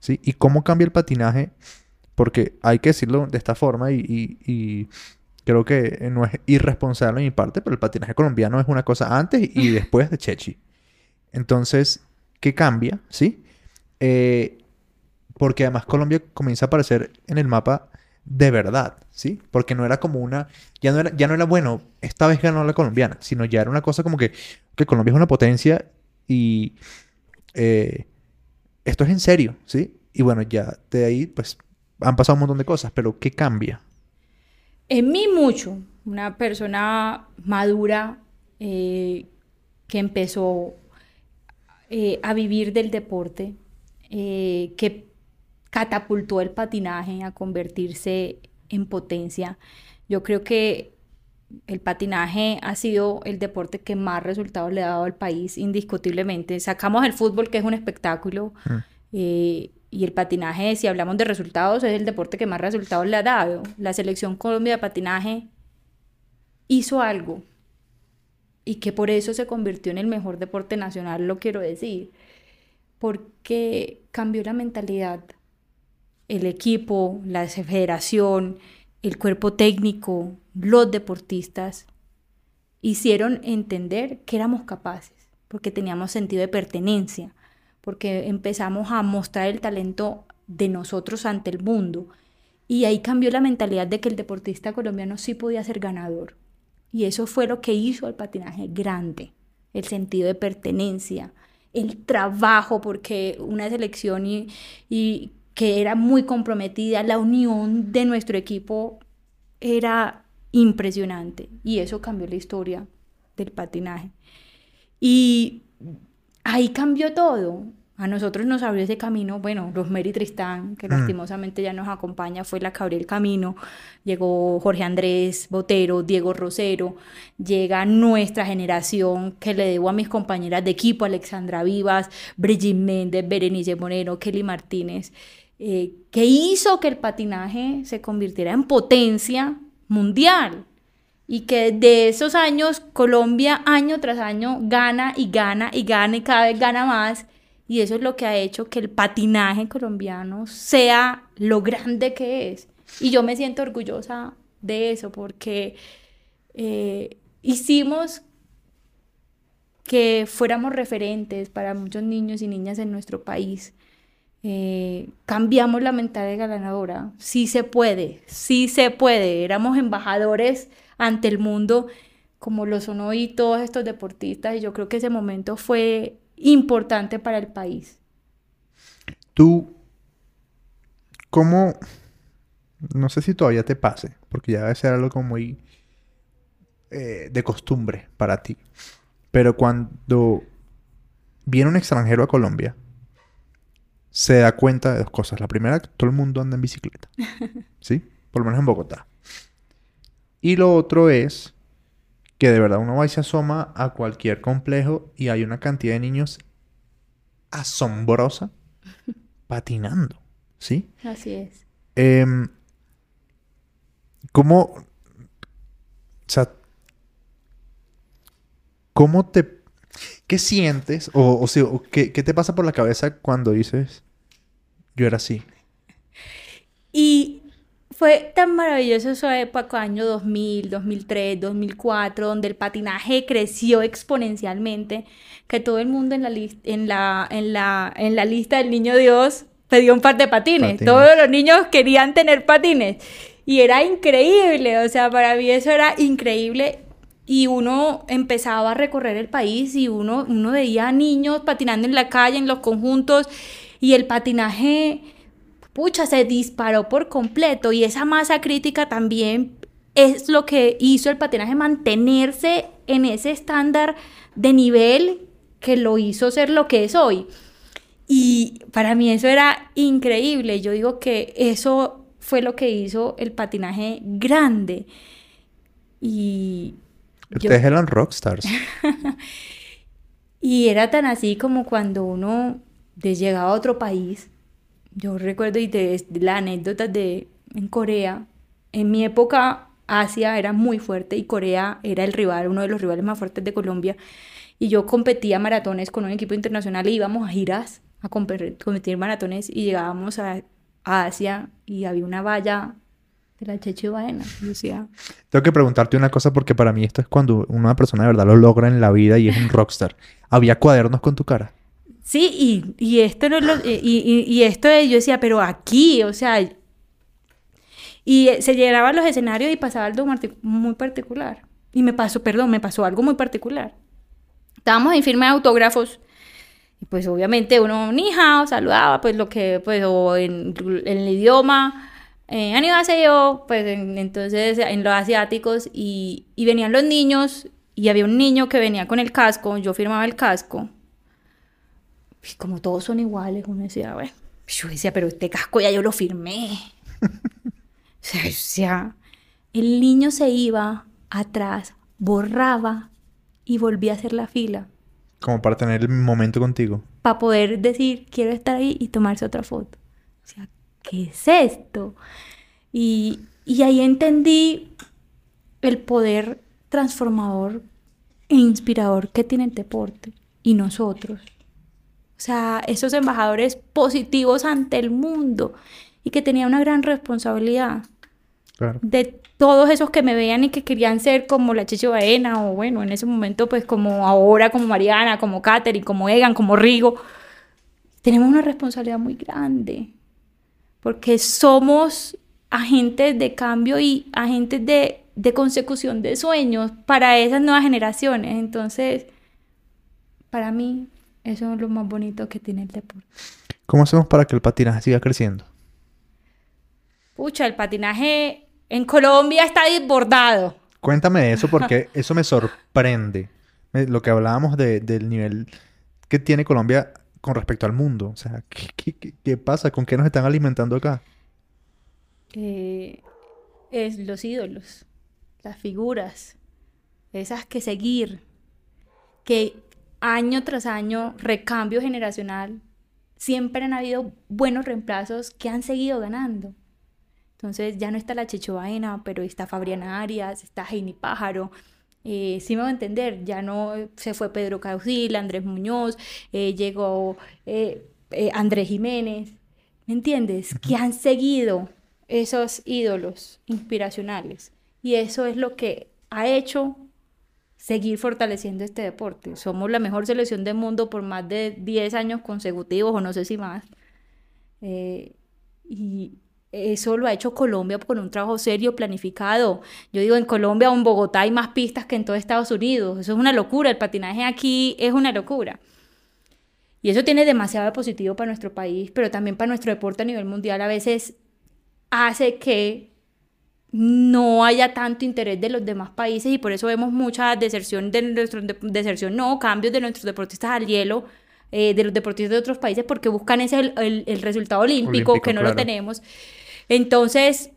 ¿Sí? ¿Y cómo cambia el patinaje? Porque hay que decirlo de esta forma y, creo que no es irresponsable de mi parte, pero el patinaje colombiano es una cosa antes y *laughs* después de Chechi. Entonces, ¿qué cambia? ¿Sí? Eh, porque además Colombia comienza a aparecer en el mapa de verdad, ¿sí? Porque no era como una, ya no era, ya no era bueno, esta vez ganó la colombiana, sino ya era una cosa como que, que Colombia es una potencia y eh, esto es en serio, ¿sí? Y bueno, ya de ahí pues han pasado un montón de cosas, pero ¿qué cambia? En mí mucho, una persona madura eh, que empezó eh, a vivir del deporte, que catapultó el patinaje a convertirse en potencia. Yo creo que el patinaje ha sido el deporte que más resultados le ha dado al país, indiscutiblemente. Sacamos el fútbol, que es un espectáculo, mm. eh, y el patinaje, si hablamos de resultados, es el deporte que más resultados le ha dado. La selección Colombia de patinaje hizo algo y que por eso se convirtió en el mejor deporte nacional, lo quiero decir, porque cambió la mentalidad el equipo, la federación, el cuerpo técnico, los deportistas, hicieron entender que éramos capaces, porque teníamos sentido de pertenencia, porque empezamos a mostrar el talento de nosotros ante el mundo. Y ahí cambió la mentalidad de que el deportista colombiano sí podía ser ganador. Y eso fue lo que hizo al patinaje grande, el sentido de pertenencia, el trabajo, porque una selección y, y que era muy comprometida, la unión de nuestro equipo era impresionante y eso cambió la historia del patinaje. Y ahí cambió todo. A nosotros nos abrió ese camino, bueno, Rosemary Tristán, que mm. lastimosamente ya nos acompaña, fue la que abrió el camino. Llegó Jorge Andrés Botero, Diego Rosero, llega nuestra generación que le debo a mis compañeras de equipo, Alexandra Vivas, Brigitte Méndez, Berenice Moreno, Kelly Martínez. Eh, que hizo que el patinaje se convirtiera en potencia mundial y que de esos años Colombia año tras año gana y gana y gana y cada vez gana más y eso es lo que ha hecho que el patinaje colombiano sea lo grande que es y yo me siento orgullosa de eso porque eh, hicimos que fuéramos referentes para muchos niños y niñas en nuestro país. Eh, cambiamos la mentalidad ganadora. Sí se puede, sí se puede. Éramos embajadores ante el mundo como lo son hoy todos estos deportistas y yo creo que ese momento fue importante para el país. Tú, ¿cómo? No sé si todavía te pase, porque ya debe ser algo como muy eh, de costumbre para ti. Pero cuando viene un extranjero a Colombia, se da cuenta de dos cosas. La primera, que todo el mundo anda en bicicleta. *laughs* ¿Sí? Por lo menos en Bogotá. Y lo otro es que de verdad uno va y se asoma a cualquier complejo y hay una cantidad de niños asombrosa *laughs* patinando. ¿Sí? Así es. Em, ¿Cómo... O sea, ¿Cómo te... ¿Qué sientes? O, o, ¿qué, ¿qué, te pasa por la cabeza cuando dices, yo era así? Y fue tan maravilloso esa época, año 2000, 2003, 2004, donde el patinaje creció exponencialmente, que todo el mundo en la, en la, en la, en la lista del Niño Dios pedía un par de patines. Todos los niños querían tener patines. Y era increíble, o sea, para mí eso era increíble y uno empezaba a recorrer el país y uno, uno veía niños patinando en la calle, en los conjuntos, y el patinaje, pucha, se disparó por completo. Y esa masa crítica también es lo que hizo el patinaje mantenerse en ese estándar de nivel que lo hizo ser lo que es hoy. Y para mí eso era increíble. Yo digo que eso fue lo que hizo el patinaje grande. Y Ustedes eran rockstars. *laughs* y era tan así como cuando uno llegaba a otro país. Yo recuerdo y de, la anécdota de en Corea. En mi época Asia era muy fuerte y Corea era el rival, uno de los rivales más fuertes de Colombia. Y yo competía maratones con un equipo internacional e íbamos a giras a competir maratones y llegábamos a, a Asia y había una valla de la Cheche Baena. Tengo que preguntarte una cosa porque para mí esto es cuando una persona de verdad lo logra en la vida y es un rockstar. ¿Había cuadernos con tu cara? Sí, y, y esto no lo, y, y, esto yo decía, pero aquí, o sea, y se llenaban los escenarios y pasaba algo muy particular. Y me pasó, perdón, me pasó algo muy particular. Estábamos en firma de autógrafos y pues obviamente uno ni hao, saludaba, pues lo que, pues, en el idioma eh, yo, pues entonces en los asiáticos y, y, venían los niños y había un niño que venía con el casco, yo firmaba el casco. Y como todos son iguales, uno decía, bueno, yo decía, pero este casco ya yo lo firmé. *laughs* o, sea, o sea, el niño se iba atrás, borraba y volvía a hacer la fila. Como para tener el momento contigo. Para poder decir, quiero estar ahí y tomarse otra foto. O sea, ¿qué es esto? Y, ahí entendí el poder transformador e inspirador que tiene el deporte y nosotros. O sea, esos embajadores positivos ante el mundo y que tenía una gran responsabilidad. De todos esos que me veían y que querían ser como la Cheche Baena o bueno, en ese momento pues como ahora, como Mariana, como Katherine, como Egan, como Rigo. Tenemos una responsabilidad muy grande porque somos agentes de cambio y agentes de, de consecución de sueños para esas nuevas generaciones. Entonces, para mí, eso es lo más bonito que tiene el deporte. ¿Cómo hacemos para que el patinaje siga creciendo? Pucha, el patinaje en Colombia está desbordado. Cuéntame eso *laughs* porque eso me sorprende. Lo que hablábamos del nivel que tiene Colombia con respecto al mundo. O sea, ¿qué, pasa? ¿Con qué nos están alimentando acá? Eh, es los ídolos, las figuras, esas que seguir, que año tras año, recambio generacional, siempre han habido buenos reemplazos que han seguido ganando. Entonces ya no está la Checho Baena, pero está Fabriana Arias, está Heini Pájaro, eh, sí me voy a entender, ya no se fue Pedro Causil, Andrés Muñoz, eh, llegó eh, eh, Andrés Jiménez, ¿me entiendes? Que han seguido esos ídolos inspiracionales. Y eso es lo que ha hecho seguir fortaleciendo este deporte. Somos la mejor selección del mundo por más de 10 años consecutivos o no sé si más. Eh, y eso lo ha hecho Colombia con un trabajo serio, planificado. Yo digo, en Colombia o en Bogotá hay más pistas que en todo Estados Unidos. Eso es una locura. El patinaje aquí es una locura. Y eso tiene demasiado positivo para nuestro país, pero también para nuestro deporte a nivel mundial. A veces hace que no haya tanto interés de los demás países y por eso vemos mucha deserción de nuestro deserción no cambios de nuestros deportistas al hielo eh, de los deportistas de otros países porque buscan ese el, el, resultado olímpico, que no lo tenemos. Entonces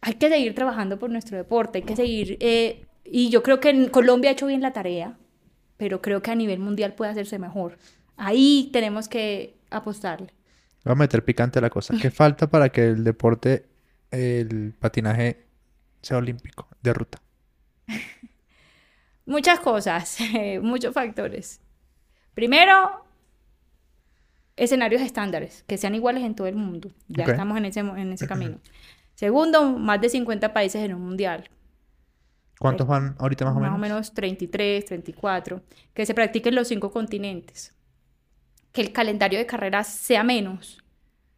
hay que seguir trabajando por nuestro deporte hay que seguir eh, y yo creo que en Colombia ha hecho bien la tarea pero creo que a nivel mundial puede hacerse mejor. Ahí tenemos que apostarle. Vamos a meter picante la cosa. ¿Qué falta para que el deporte el patinaje sea olímpico de ruta? *laughs* Muchas cosas, *laughs* muchos factores. Primero, escenarios estándares, que sean iguales en todo el mundo. Ya estamos en ese, en ese camino. *clears throat* Segundo, más de 50 países en un mundial. ¿Cuántos van ahorita más o menos? Más o menos 33, 34. Que se practiquen los cinco continentes. Que el calendario de carreras sea menos.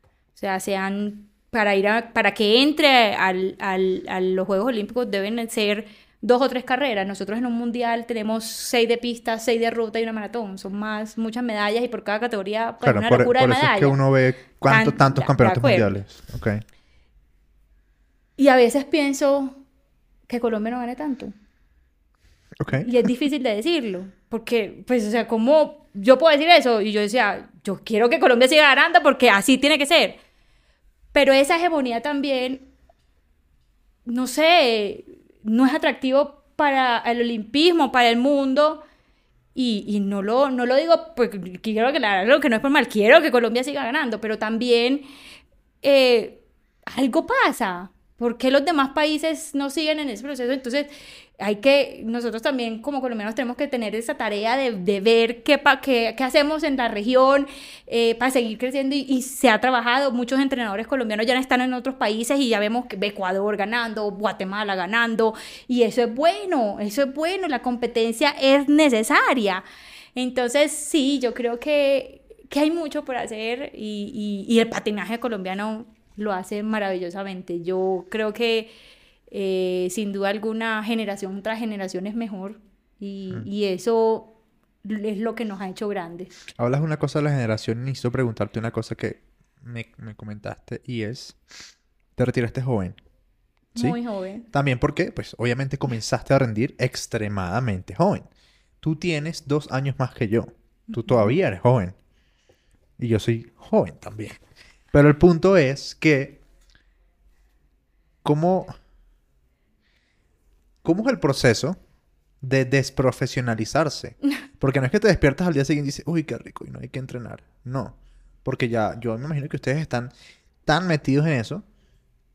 O sea, sean para ir a, para que entre al, al, a los Juegos Olímpicos deben ser dos o tres carreras. Nosotros en un mundial tenemos seis de pista, seis de ruta y una maratón. Son más, muchas medallas y por cada categoría pues, una locura de medallas. Es que uno ve cuántos, tantos campeonatos mundiales. Okay. Y a veces pienso que Colombia no gane tanto. Okay. Y es difícil de decirlo, porque, pues, o sea, ¿cómo yo puedo decir eso? Y yo decía, yo quiero que Colombia siga ganando porque así tiene que ser. Pero esa hegemonía también, no sé, no es atractivo para el olimpismo, para el mundo. Y, no, lo, no lo digo porque quiero que, que no es por mal, quiero que Colombia siga ganando, pero también eh, algo pasa. ¿Por qué los demás países no siguen en ese proceso? Entonces, hay que, nosotros también como colombianos tenemos que tener esa tarea de, de ver qué, qué, qué, hacemos en la región eh, para seguir creciendo y, se ha trabajado, muchos entrenadores colombianos ya están en otros países y ya vemos que Ecuador ganando, Guatemala ganando y eso es bueno, eso es bueno, la competencia es necesaria. Entonces, sí, yo creo que, que hay mucho por hacer y, y el patinaje colombiano lo hace maravillosamente. Yo creo que eh, sin duda alguna generación tras generación es mejor y, mm. y, eso es lo que nos ha hecho grandes. Hablas una cosa de la generación y necesito preguntarte una cosa que me, me comentaste y es, te retiraste joven. ¿sí? Muy joven. También porque, pues, obviamente comenzaste a rendir extremadamente joven. Tú tienes dos años más que yo. Tú todavía eres joven. Y yo soy joven también. Pero el punto es que, ¿cómo, cómo es el proceso de desprofesionalizarse? Porque no es que te despiertas al día siguiente y dices, uy, qué rico, y no hay que entrenar. No. Porque ya, yo me imagino que ustedes están tan metidos en eso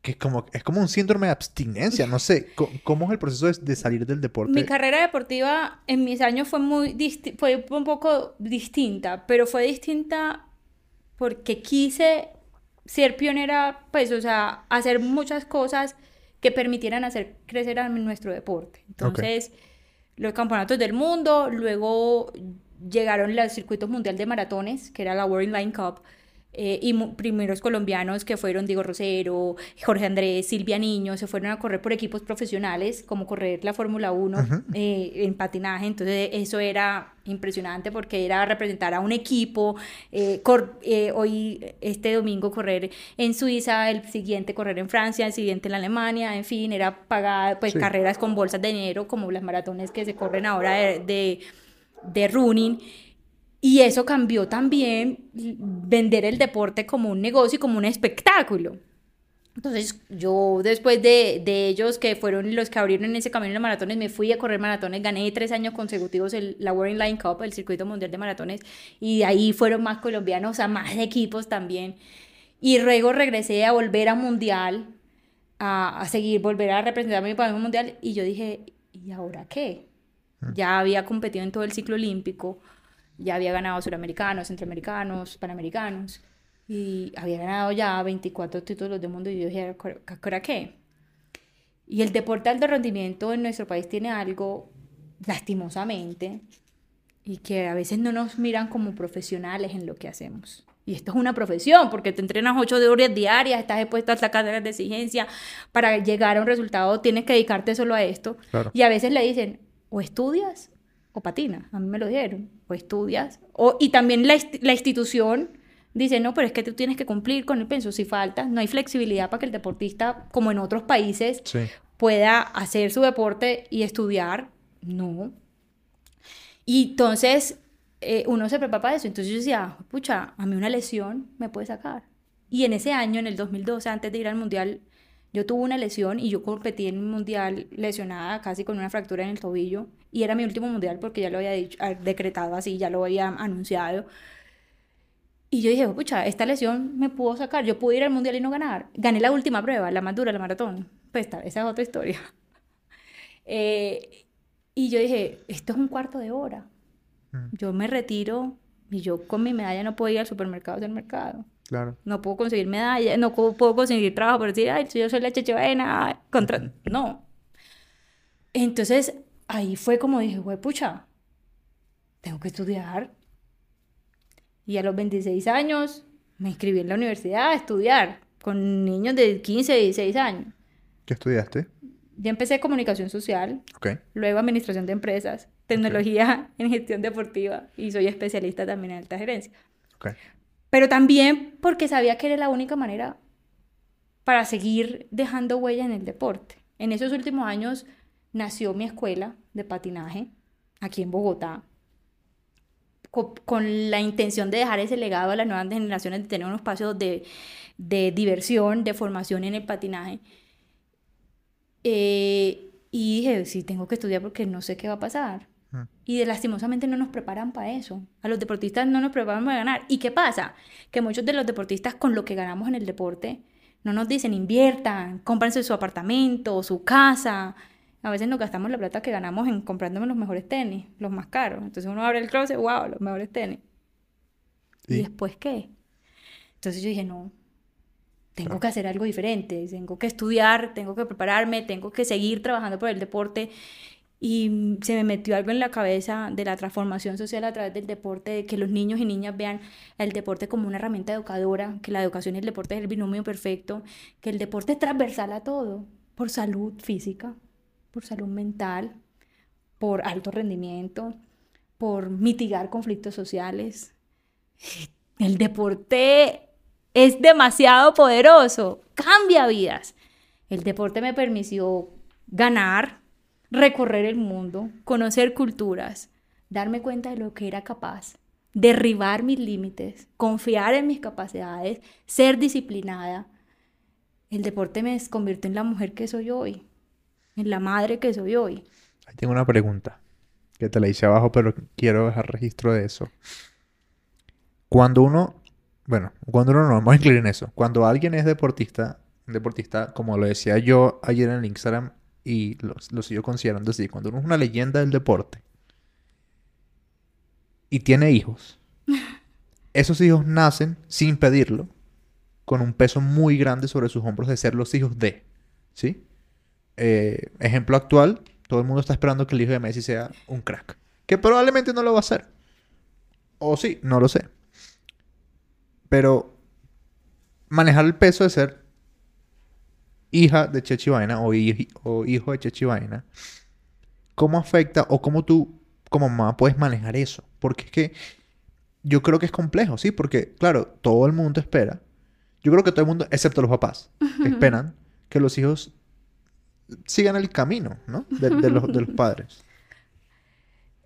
que es como, es como un síndrome de abstinencia. No sé, ¿cómo, es el proceso de, salir del deporte? Mi carrera deportiva en mis años fue muy fue un poco distinta, pero fue distinta porque quise ser pionera, pues, o sea, hacer muchas cosas que permitieran hacer crecer a nuestro deporte. Entonces, los campeonatos del mundo, luego llegaron los circuitos mundial de maratones, que era la World Line Cup, eh, y primeros colombianos que fueron Diego Rosero, Jorge Andrés, Silvia Niño, se fueron a correr por equipos profesionales, como correr la Fórmula 1 eh, en patinaje. Entonces, eso era impresionante porque era representar a un equipo. Eh, hoy, este domingo, correr en Suiza, el siguiente correr en Francia, el siguiente en Alemania, en fin, era pagar pues, carreras con bolsas de dinero, como las maratones que se corren ahora de, de, de running. Y eso cambió también vender el deporte como un negocio y como un espectáculo. Entonces yo después de, de, ellos, que fueron los que abrieron ese camino de maratones, me fui a correr maratones, gané tres años consecutivos el, la World Line Cup, el circuito mundial de maratones, y de ahí fueron más colombianos, o sea, más equipos también. Y luego regresé a volver a mundial, a, a seguir, volver a representar a mi país mundial, y yo dije, ¿y ahora qué? Mm. Ya había competido en todo el ciclo olímpico, ya había ganado suramericanos, centroamericanos, panamericanos y había ganado ya 24 títulos del mundo y yo dije, ¿ahora qué? Y el deporte de alto rendimiento en nuestro país tiene algo lastimosamente, y que a veces no nos miran como profesionales en lo que hacemos. Y esto es una profesión, porque te entrenas ocho horas diarias, estás expuesto a esta cargas de exigencia. Para llegar a un resultado tienes que dedicarte solo a esto. Y a veces le dicen, o estudias o patinas. A mí me lo dieron. O estudias. O, y también la, la institución dice, no, pero es que tú tienes que cumplir con el penso. Si falta, no hay flexibilidad para que el deportista, como en otros países, pueda hacer su deporte y estudiar. No. Y entonces eh, uno se prepara para eso. Entonces yo decía, pucha, a mí una lesión me puede sacar. Y en ese año, en el 2012, antes de ir al Mundial, yo tuve una lesión y yo competí en un Mundial lesionada, casi con una fractura en el tobillo. Y era mi último Mundial porque ya lo había dicho, ah, decretado así, ya lo había anunciado. Y yo dije, pucha, esta lesión me pudo sacar. Yo pude ir al Mundial y no ganar. Gané la última prueba, la más dura, la maratón. Pues esa es otra historia. *laughs* Eh, y yo dije, esto es un cuarto de hora. Mm. Yo me retiro y yo con mi medalla no puedo ir al supermercado del mercado. Claro. No puedo conseguir medalla, no puedo conseguir trabajo por decir, ay, yo soy la chechevena, contra... No. Entonces, ahí fue como dije, güey, pucha, tengo que estudiar. Y a los 26 años me inscribí en la universidad a estudiar con niños de 15, 16 años. ¿Qué estudiaste? Ya empecé comunicación social, luego administración de empresas, tecnología *laughs* en gestión deportiva y soy especialista también en alta gerencia. Pero también porque sabía que era la única manera para seguir dejando huella en el deporte. En esos últimos años nació mi escuela de patinaje aquí en Bogotá, con, la intención de dejar ese legado a las nuevas generaciones, de tener un espacio de, diversión, de formación en el patinaje. Eh, y dije, sí, tengo que estudiar porque no sé qué va a pasar. Y lastimosamente no nos preparan para eso. A los deportistas no nos preparan para ganar. ¿Y qué pasa? Que muchos de los deportistas con lo que ganamos en el deporte no nos dicen inviertan, cómprense su apartamento, su casa. A veces nos gastamos la plata que ganamos en comprándome los mejores tenis, los más caros. Entonces uno abre el closet, wow, los mejores tenis. ¿Y, después qué? Entonces yo dije, no, tengo que hacer algo diferente, tengo que estudiar, tengo que prepararme, tengo que seguir trabajando por el deporte. Y se me metió algo en la cabeza de la transformación social a través del deporte, de que los niños y niñas vean el deporte como una herramienta educadora, que la educación y el deporte es el binomio perfecto, que el deporte es transversal a todo, por salud física, por salud mental, por alto rendimiento, por mitigar conflictos sociales. *laughs* El deporte es demasiado poderoso, cambia vidas. El deporte me permitió ganar, recorrer el mundo, conocer culturas, darme cuenta de lo que era capaz, derribar mis límites, confiar en mis capacidades, ser disciplinada. El deporte me convierte en la mujer que soy hoy, en la madre que soy hoy. Ahí tengo una pregunta que te la hice abajo, pero quiero dejar registro de eso. Cuando uno, bueno, cuando uno no, vamos a incluir en eso. Cuando alguien es deportista, deportista, como lo decía yo ayer en el Instagram, y lo, sigo considerando así, cuando uno es una leyenda del deporte y tiene hijos, *laughs* esos hijos nacen sin pedirlo, con un peso muy grande sobre sus hombros de ser los hijos de, ¿sí? Eh, ejemplo actual, todo el mundo está esperando que el hijo de Messi sea un crack, que probablemente no lo va a ser. O sí, no lo sé. Pero manejar el peso de ser hija de Chechi Vaina o, hijo de Chechi Vaina, ¿cómo afecta o cómo tú como mamá puedes manejar eso? Porque es que yo creo que es complejo, ¿sí? Porque, claro, todo el mundo espera. Yo creo que todo el mundo, excepto los papás, esperan que los hijos sigan el camino, ¿no? De, los, de los, *laughs* padres.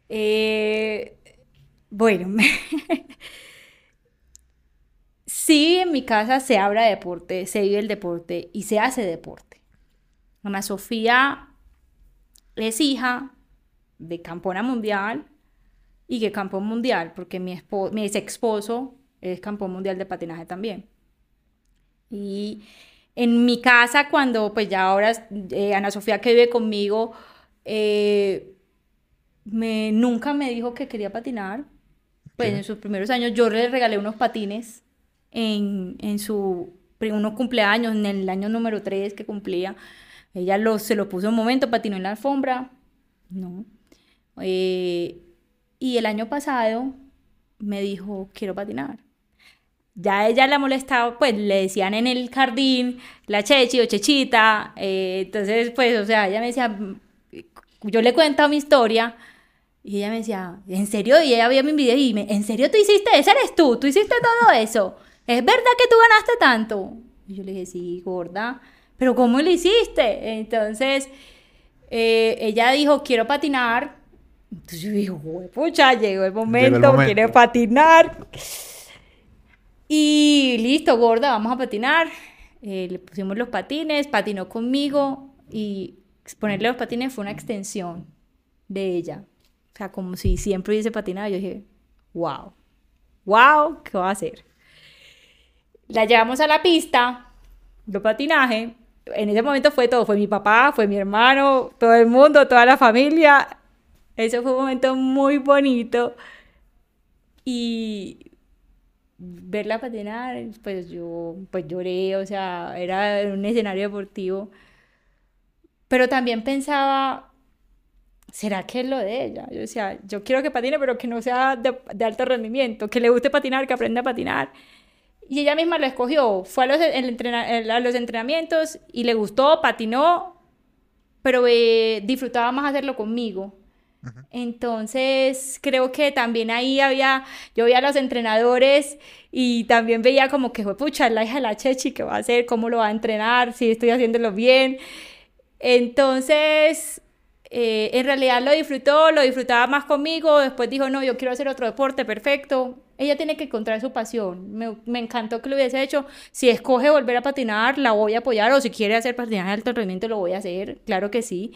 Eh, bueno, *laughs* Sí, en mi casa se habla de deporte, se vive el deporte y se hace deporte. Ana Sofía es hija de campeona mundial y que campeón mundial, porque mi, mi ex esposo es campeón mundial de patinaje también. Y en mi casa, cuando pues ya ahora eh, Ana Sofía que vive conmigo, eh, me, nunca me dijo que quería patinar. Pues en sus primeros años yo le regalé unos patines en, en su unos cumpleaños, en el año número 3 que cumplía. Ella lo, se lo puso un momento, patinó en la alfombra. No. Eh, y el año pasado me dijo, quiero patinar. Ya ella la molestaba, pues le decían en el jardín la chechi o chechita. eh, entonces, pues, o sea, ella me decía, yo le cuento mi historia. Y ella me decía, ¿en serio? Y ella veía mi video y me, ¿en serio tú hiciste eso? ¿Eres tú? ¿Tú hiciste todo eso? ¿Es verdad que tú ganaste tanto? Y yo le dije, sí, gorda. ¿Pero cómo lo hiciste? Entonces, eh, ella dijo, quiero patinar. Entonces yo dije, pucha, llegó el momento, momento. quiere patinar. Y listo, gorda, vamos a patinar. Eh, le pusimos los patines, patinó conmigo y ponerle los patines fue una extensión de ella. O sea, como si siempre hubiese patinado. Yo dije, wow, wow, ¿qué va a hacer? La llevamos a la pista de patinaje. En ese momento fue todo, fue mi papá, fue mi hermano, todo el mundo, toda la familia. Eso fue un momento muy bonito. Y verla patinar, pues yo pues lloré, o sea, era un escenario deportivo. Pero también pensaba, ¿será que es lo de ella? Yo decía, yo quiero que patine, pero que no sea de, de alto rendimiento, que le guste patinar, que aprenda a patinar. Y ella misma lo escogió, fue a los, el entrena- el- a los entrenamientos y le gustó, patinó, pero eh, disfrutaba más hacerlo conmigo. Entonces, creo que también ahí había, yo veía a los entrenadores y también veía como que fue, pucha, la hija de la Chechi, ¿qué va a hacer? ¿Cómo lo va a entrenar? Si estoy haciéndolo bien. Entonces, eh, en realidad lo disfrutó, lo disfrutaba más conmigo. Después dijo, no, yo quiero hacer otro deporte, perfecto. Ella tiene que encontrar su pasión. Me, encantó que lo hubiese hecho. Si escoge volver a patinar, la voy a apoyar. O si quiere hacer patinaje de alto rendimiento, lo voy a hacer. Claro que sí.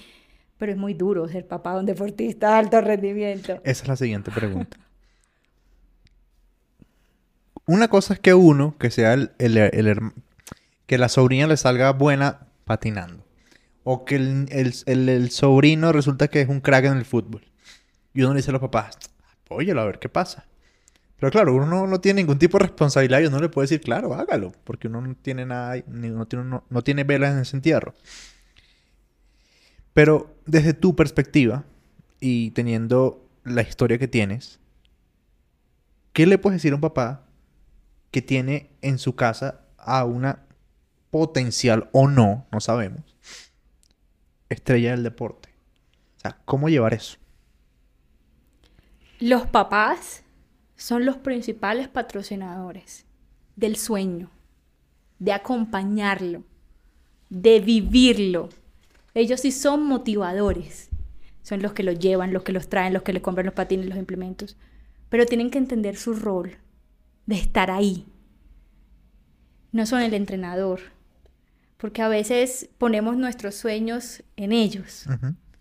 Pero es muy duro ser papá de un deportista de alto rendimiento. Esa es la siguiente pregunta. Una cosa es que uno, que sea el, el- que la sobrina le salga buena patinando. O que el, el- el- el sobrino resulta que es un crack en el fútbol. Y uno le dice a los papás, apóyalo a ver qué pasa. Pero claro, uno no, no tiene ningún tipo de responsabilidad y uno le puede decir, claro, hágalo. Porque uno no tiene nada, ni- tiene, no, no tiene velas en ese entierro. Pero desde tu perspectiva y teniendo la historia que tienes, ¿qué le puedes decir a un papá que tiene en su casa a una potencial o no, no sabemos, estrella del deporte? O sea, ¿cómo llevar eso? Los papás son los principales patrocinadores del sueño, de acompañarlo, de vivirlo. Ellos sí son motivadores. Son los que los llevan, los que los traen, los que les compran los patines, los implementos. Pero tienen que entender su rol de estar ahí. No son el entrenador. Porque a veces ponemos nuestros sueños en ellos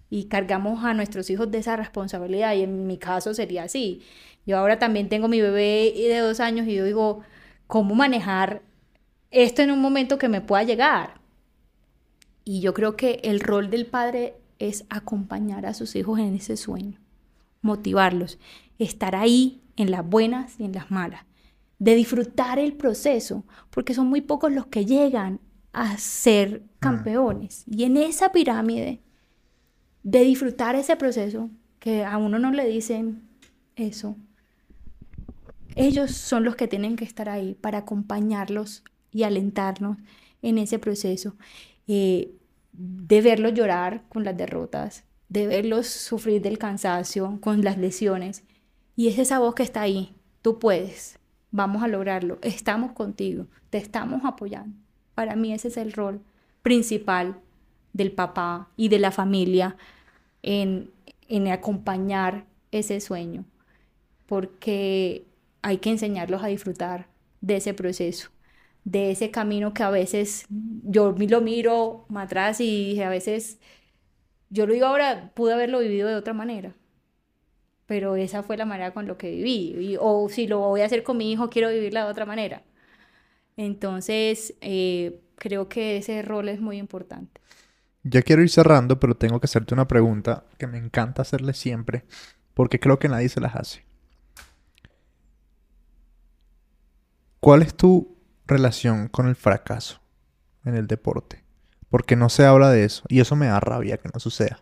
y cargamos a nuestros hijos de esa responsabilidad. Y en mi caso sería así. Yo ahora también tengo mi bebé de dos años y yo digo, ¿cómo manejar esto en un momento que me pueda llegar? Y yo creo que el rol del padre es acompañar a sus hijos en ese sueño, motivarlos, estar ahí en las buenas y en las malas, de disfrutar el proceso, porque son muy pocos los que llegan a ser campeones. Y en esa pirámide de disfrutar ese proceso, que a uno no le dicen eso, ellos son los que tienen que estar ahí para acompañarlos y alentarnos en ese proceso, eh, de verlos llorar con las derrotas, de verlos sufrir del cansancio, con las lesiones. Y es esa voz que está ahí, tú puedes, vamos a lograrlo, estamos contigo, te estamos apoyando. Para mí ese es el rol principal del papá y de la familia en, en acompañar ese sueño, porque hay que enseñarlos a disfrutar de ese proceso, de ese camino que a veces yo lo miro más atrás y a veces, yo lo digo ahora, pude haberlo vivido de otra manera, pero esa fue la manera con lo que viví, y- o si lo voy a hacer con mi hijo, quiero vivirla de otra manera. Entonces, eh, creo que ese rol es muy importante. Ya quiero ir cerrando, pero tengo que hacerte una pregunta que me encanta hacerle siempre, porque creo que nadie se las hace. ¿Cuál es tu relación con el fracaso en el deporte? Porque no se habla de eso, y eso me da rabia que no suceda.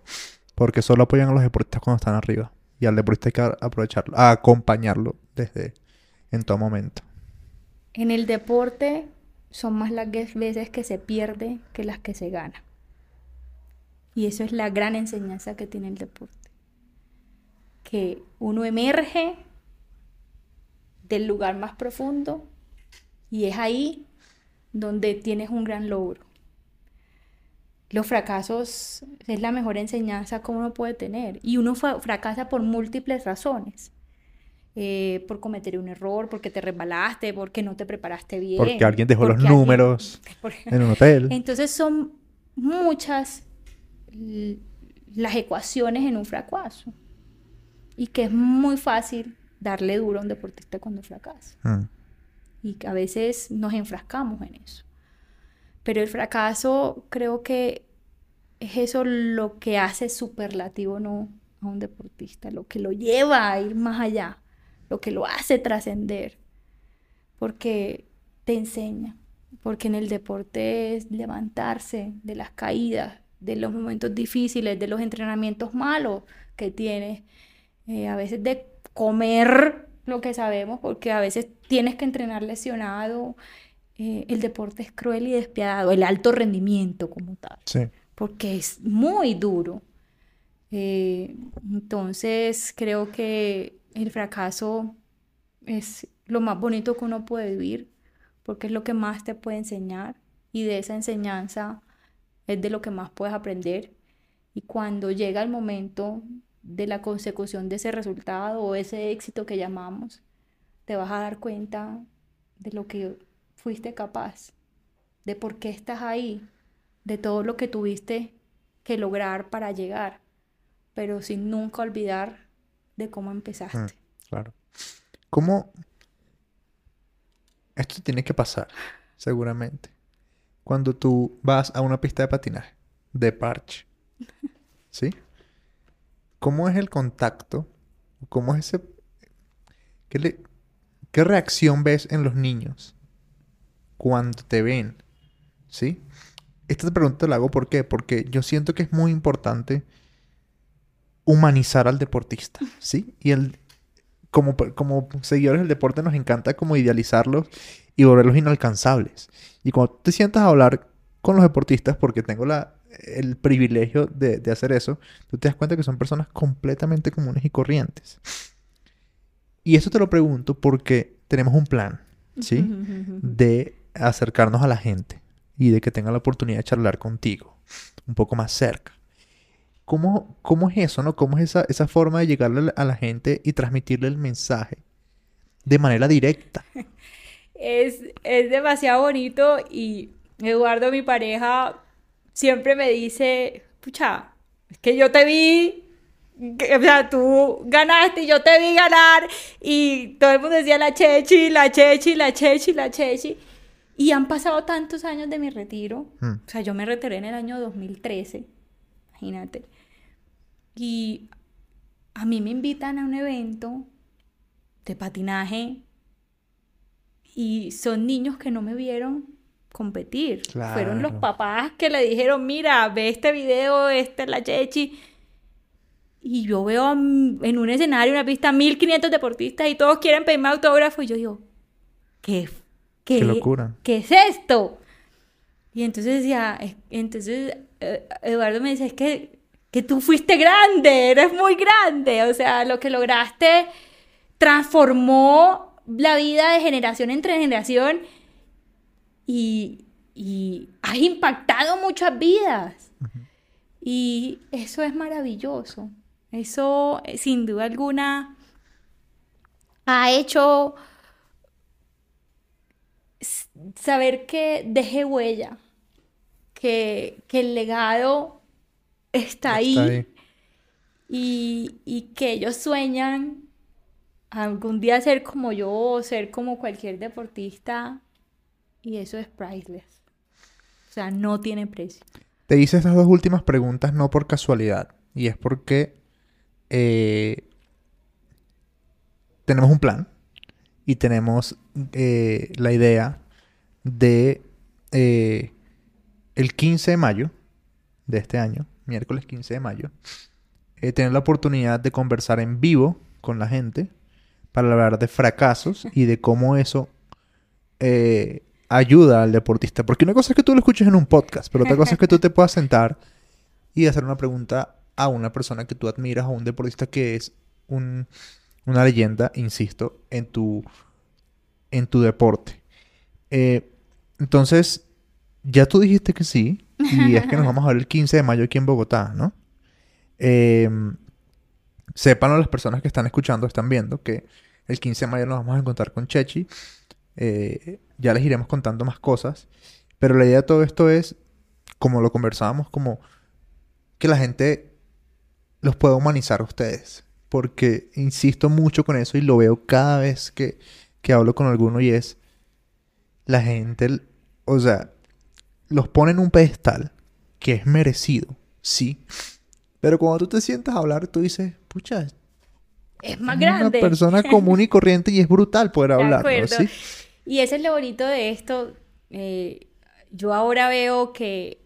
Porque solo apoyan a los deportistas cuando están arriba. Y al deportista hay que aprovecharlo, acompañarlo desde en todo momento. En el deporte son más las veces que se pierde que las que se gana. Y eso es la gran enseñanza que tiene el deporte. Que uno emerge del lugar más profundo y es ahí donde tienes un gran logro. Los fracasos es la mejor enseñanza que uno puede tener y uno fracasa por múltiples razones. Eh, por cometer un error, porque te resbalaste, porque no te preparaste bien. Porque alguien dejó los números *laughs* en un hotel. Entonces son muchas las ecuaciones en un fracaso. Y que es muy fácil darle duro a un deportista cuando fracasa. Mm. Y a veces nos enfrascamos en eso. Pero el fracaso creo que es eso lo que hace superlativo no a un deportista, lo que lo lleva a ir más allá, lo que lo hace trascender, porque te enseña, porque en el deporte es levantarse de las caídas, de los momentos difíciles, de los entrenamientos malos que tienes, eh, a veces de comer lo que sabemos, porque a veces tienes que entrenar lesionado. Eh, el deporte es cruel y despiadado, el alto rendimiento como tal, porque es muy duro. Eh, entonces creo que el fracaso es lo más bonito que uno puede vivir, porque es lo que más te puede enseñar y de esa enseñanza es de lo que más puedes aprender. Y cuando llega el momento de la consecución de ese resultado o ese éxito que llamamos, te vas a dar cuenta de lo que fuiste capaz, de por qué estás ahí, de todo lo que tuviste que lograr para llegar, pero sin nunca olvidar de cómo empezaste. Mm, claro. ¿Cómo? Esto tiene que pasar, seguramente cuando tú vas a una pista de patinaje de parche. ¿Sí? ¿Cómo es el contacto? ¿Cómo es ese... ¿Qué, ¿Qué reacción ves en los niños cuando te ven? ¿Sí? Esta pregunta la hago ¿por qué? Porque yo siento que es muy importante humanizar al deportista, ¿sí? Y el, como, como seguidores del deporte nos encanta como idealizarlos y volverlos inalcanzables. Y cuando te sientas a hablar con los deportistas, porque tengo la, el privilegio de, de, hacer eso, tú te das cuenta que son personas completamente comunes y corrientes. Y eso te lo pregunto porque tenemos un plan, ¿sí? *laughs* De acercarnos a la gente y de que tengan la oportunidad de charlar contigo un poco más cerca. ¿Cómo, cómo es eso, no? ¿Cómo es esa, esa forma de llegarle a la gente y transmitirle el mensaje de manera directa? *laughs* es, es demasiado bonito y Eduardo, mi pareja, siempre me dice, pucha, es que yo te vi, o sea, tú ganaste y yo te vi ganar y todo el mundo decía la Chechi, la Chechi, la Chechi, la Chechi. Y han pasado tantos años de mi retiro. Hmm. O sea, yo me retiré en el año 2013, imagínate. Y a mí me invitan a un evento de patinaje y son niños que no me vieron competir. Fueron los papás que le dijeron, mira, ve este video, esta es la Chechi. Y yo veo en un escenario, una pista, 1500 deportistas y todos quieren pedirme autógrafo. Y yo digo, ¿qué, qué, locura? ¿Qué es esto? Y entonces decía, entonces eh, Eduardo me dice, es que, que tú fuiste grande, eres muy grande. O sea, lo que lograste transformó la vida de generación entre generación y, y has impactado muchas vidas. Y eso es maravilloso. Eso, eh, sin duda alguna, ha hecho saber que deje huella, que, el legado está, ahí, Y, y, que ellos sueñan algún día ser como yo ser como cualquier deportista y eso es priceless. O sea, no tiene precio. Te hice estas dos últimas preguntas no por casualidad y es porque eh, tenemos un plan y tenemos eh, la idea de eh, el 15 de mayo de este año, miércoles 15 de mayo, eh, tener la oportunidad de conversar en vivo con la gente para hablar de fracasos y de cómo eso eh, ayuda al deportista. Porque una cosa es que tú lo escuches en un podcast, pero otra cosa es que tú te *laughs* puedas sentar y hacer una pregunta a una persona que tú admiras, a un deportista que es un, una leyenda, insisto, en tu, en tu deporte. Eh, entonces, ya tú dijiste que sí, y es que nos vamos a ver el 15 de mayo aquí en Bogotá, ¿no? Eh, sépanlo las personas que están escuchando, están viendo que el 15 de mayo nos vamos a encontrar con Chechi. Eh, ya les iremos contando más cosas. Pero la idea de todo esto es, como lo conversábamos, como que la gente los pueda humanizar a ustedes. Porque insisto mucho con eso y lo veo cada vez que, que hablo con alguno y es la gente, o sea, los pone en un pedestal que es merecido, sí. Pero cuando tú te sientas a hablar, tú dices, pucha, es más grande. una persona *laughs* común y corriente y es brutal poder De hablar. ¿Sí? Y eso es lo bonito de esto. eh, yo ahora veo que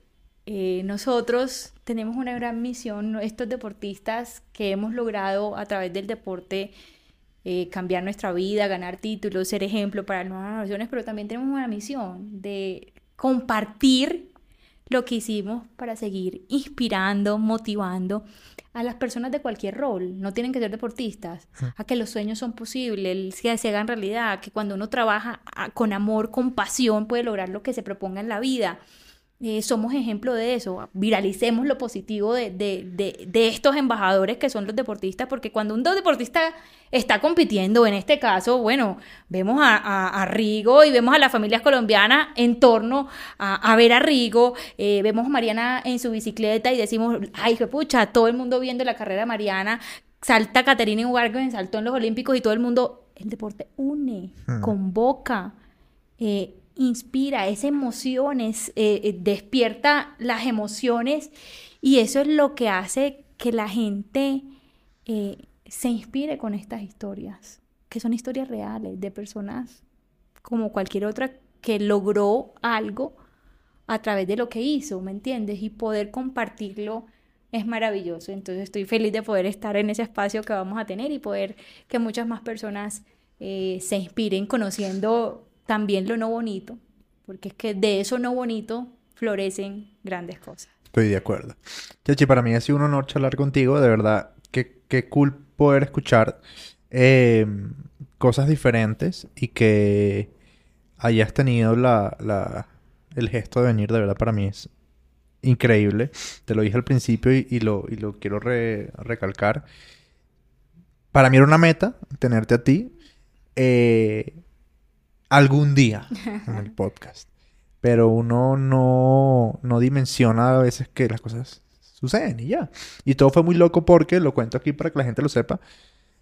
eh, nosotros tenemos una gran misión, estos deportistas que hemos logrado a través del deporte eh, cambiar nuestra vida, ganar títulos, ser ejemplo para nuevas generaciones, pero también tenemos una misión de compartir lo que hicimos para seguir inspirando, motivando a las personas de cualquier rol. No tienen que ser deportistas, a que los sueños son posibles, que se hagan realidad, que cuando uno trabaja ah, con amor, con pasión, puede lograr lo que se proponga en la vida. Eh, somos ejemplo de eso. Viralicemos lo positivo de, de, de, de estos embajadores que son los deportistas, porque cuando un deportista está compitiendo, en este caso, bueno, vemos a, a, a Rigo y vemos a las familias colombianas en torno a, a ver a Rigo, eh, vemos a Mariana en su bicicleta y decimos, ay, qué pucha, todo el mundo viendo la carrera de Mariana, salta Caterina Ibargüen, saltó en los Olímpicos y todo el mundo, el deporte une, Hmm. convoca, eh, inspira, es emociones, eh, eh, despierta las emociones y eso es lo que hace que la gente eh, se inspire con estas historias, que son historias reales de personas como cualquier otra que logró algo a través de lo que hizo, ¿me entiendes? Y poder compartirlo es maravilloso. Entonces estoy feliz de poder estar en ese espacio que vamos a tener y poder que muchas más personas eh, se inspiren conociendo también lo no bonito, porque es que de eso no bonito florecen grandes cosas. Estoy de acuerdo. Chachi, para mí ha sido un honor charlar contigo. De verdad, qué, qué cool poder escuchar eh, cosas diferentes y que hayas tenido la, la- el gesto de venir. De verdad, para mí es increíble. Te lo dije al principio y, lo, y lo quiero re- recalcar. Para mí era una meta tenerte a ti eh, algún día *laughs* en el podcast. Pero uno no, no dimensiona a veces que las cosas suceden y ya. Y todo fue muy loco porque, lo cuento aquí para que la gente lo sepa,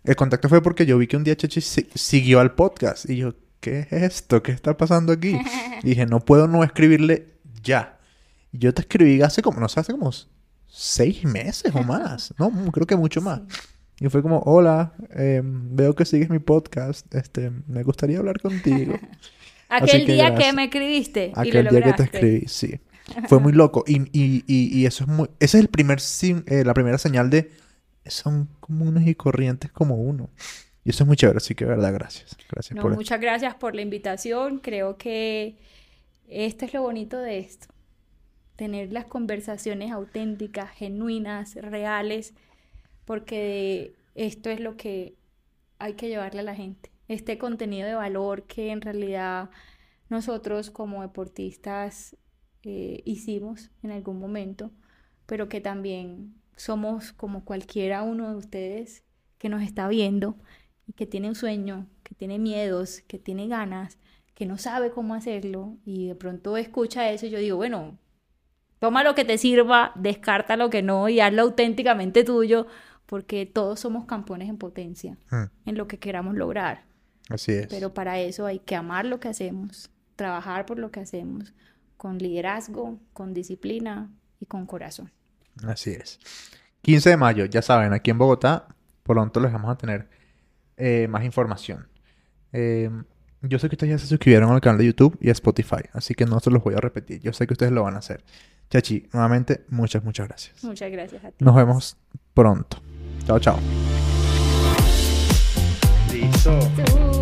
el contacto fue porque yo vi que un día Chechi si- siguió al podcast y yo, ¿qué es esto? ¿Qué está pasando aquí? *laughs* Y dije, no puedo no escribirle ya. Y yo te escribí hace como, no sé, hace como seis meses o *laughs* más. No, creo que mucho más. Y fue como, hola, eh, veo que sigues mi podcast, este, me gustaría hablar contigo. *laughs* Aquel que día gracias. que me escribiste y lo Aquel día que te escribí, sí. Fue muy loco. Y, y, y, y eso es muy... Ese es el primer, sin- eh, la primera señal de... Son comunes y corrientes como uno. Y eso es muy chévere. Así que, verdad, gracias. Gracias No, por... muchas gracias por la invitación. Creo que esto es lo bonito de esto. Tener las conversaciones auténticas, genuinas, reales, porque esto es lo que hay que llevarle a la gente. Este contenido de valor que en realidad nosotros como deportistas eh, hicimos en algún momento, pero que también somos como cualquiera uno de ustedes que nos está viendo y que tiene un sueño, que tiene miedos, que tiene ganas, que no sabe cómo hacerlo y de pronto escucha eso y yo digo, bueno, toma lo que te sirva, descarta lo que no y hazlo auténticamente tuyo, porque todos somos campeones en potencia, Mm, en lo que queramos lograr. así es. Pero para eso hay que amar lo que hacemos, trabajar por lo que hacemos, con liderazgo, con disciplina y con corazón. Así es. 15 de mayo, ya saben, aquí en Bogotá, pronto les vamos a tener eh, más información. Eh, yo sé que ustedes ya se suscribieron al canal de YouTube y a Spotify, así que no se los voy a repetir. Yo sé que ustedes lo van a hacer. Chachi, nuevamente, muchas, muchas gracias. Muchas gracias a ti. Nos vemos pronto. Chao, chao. Listo.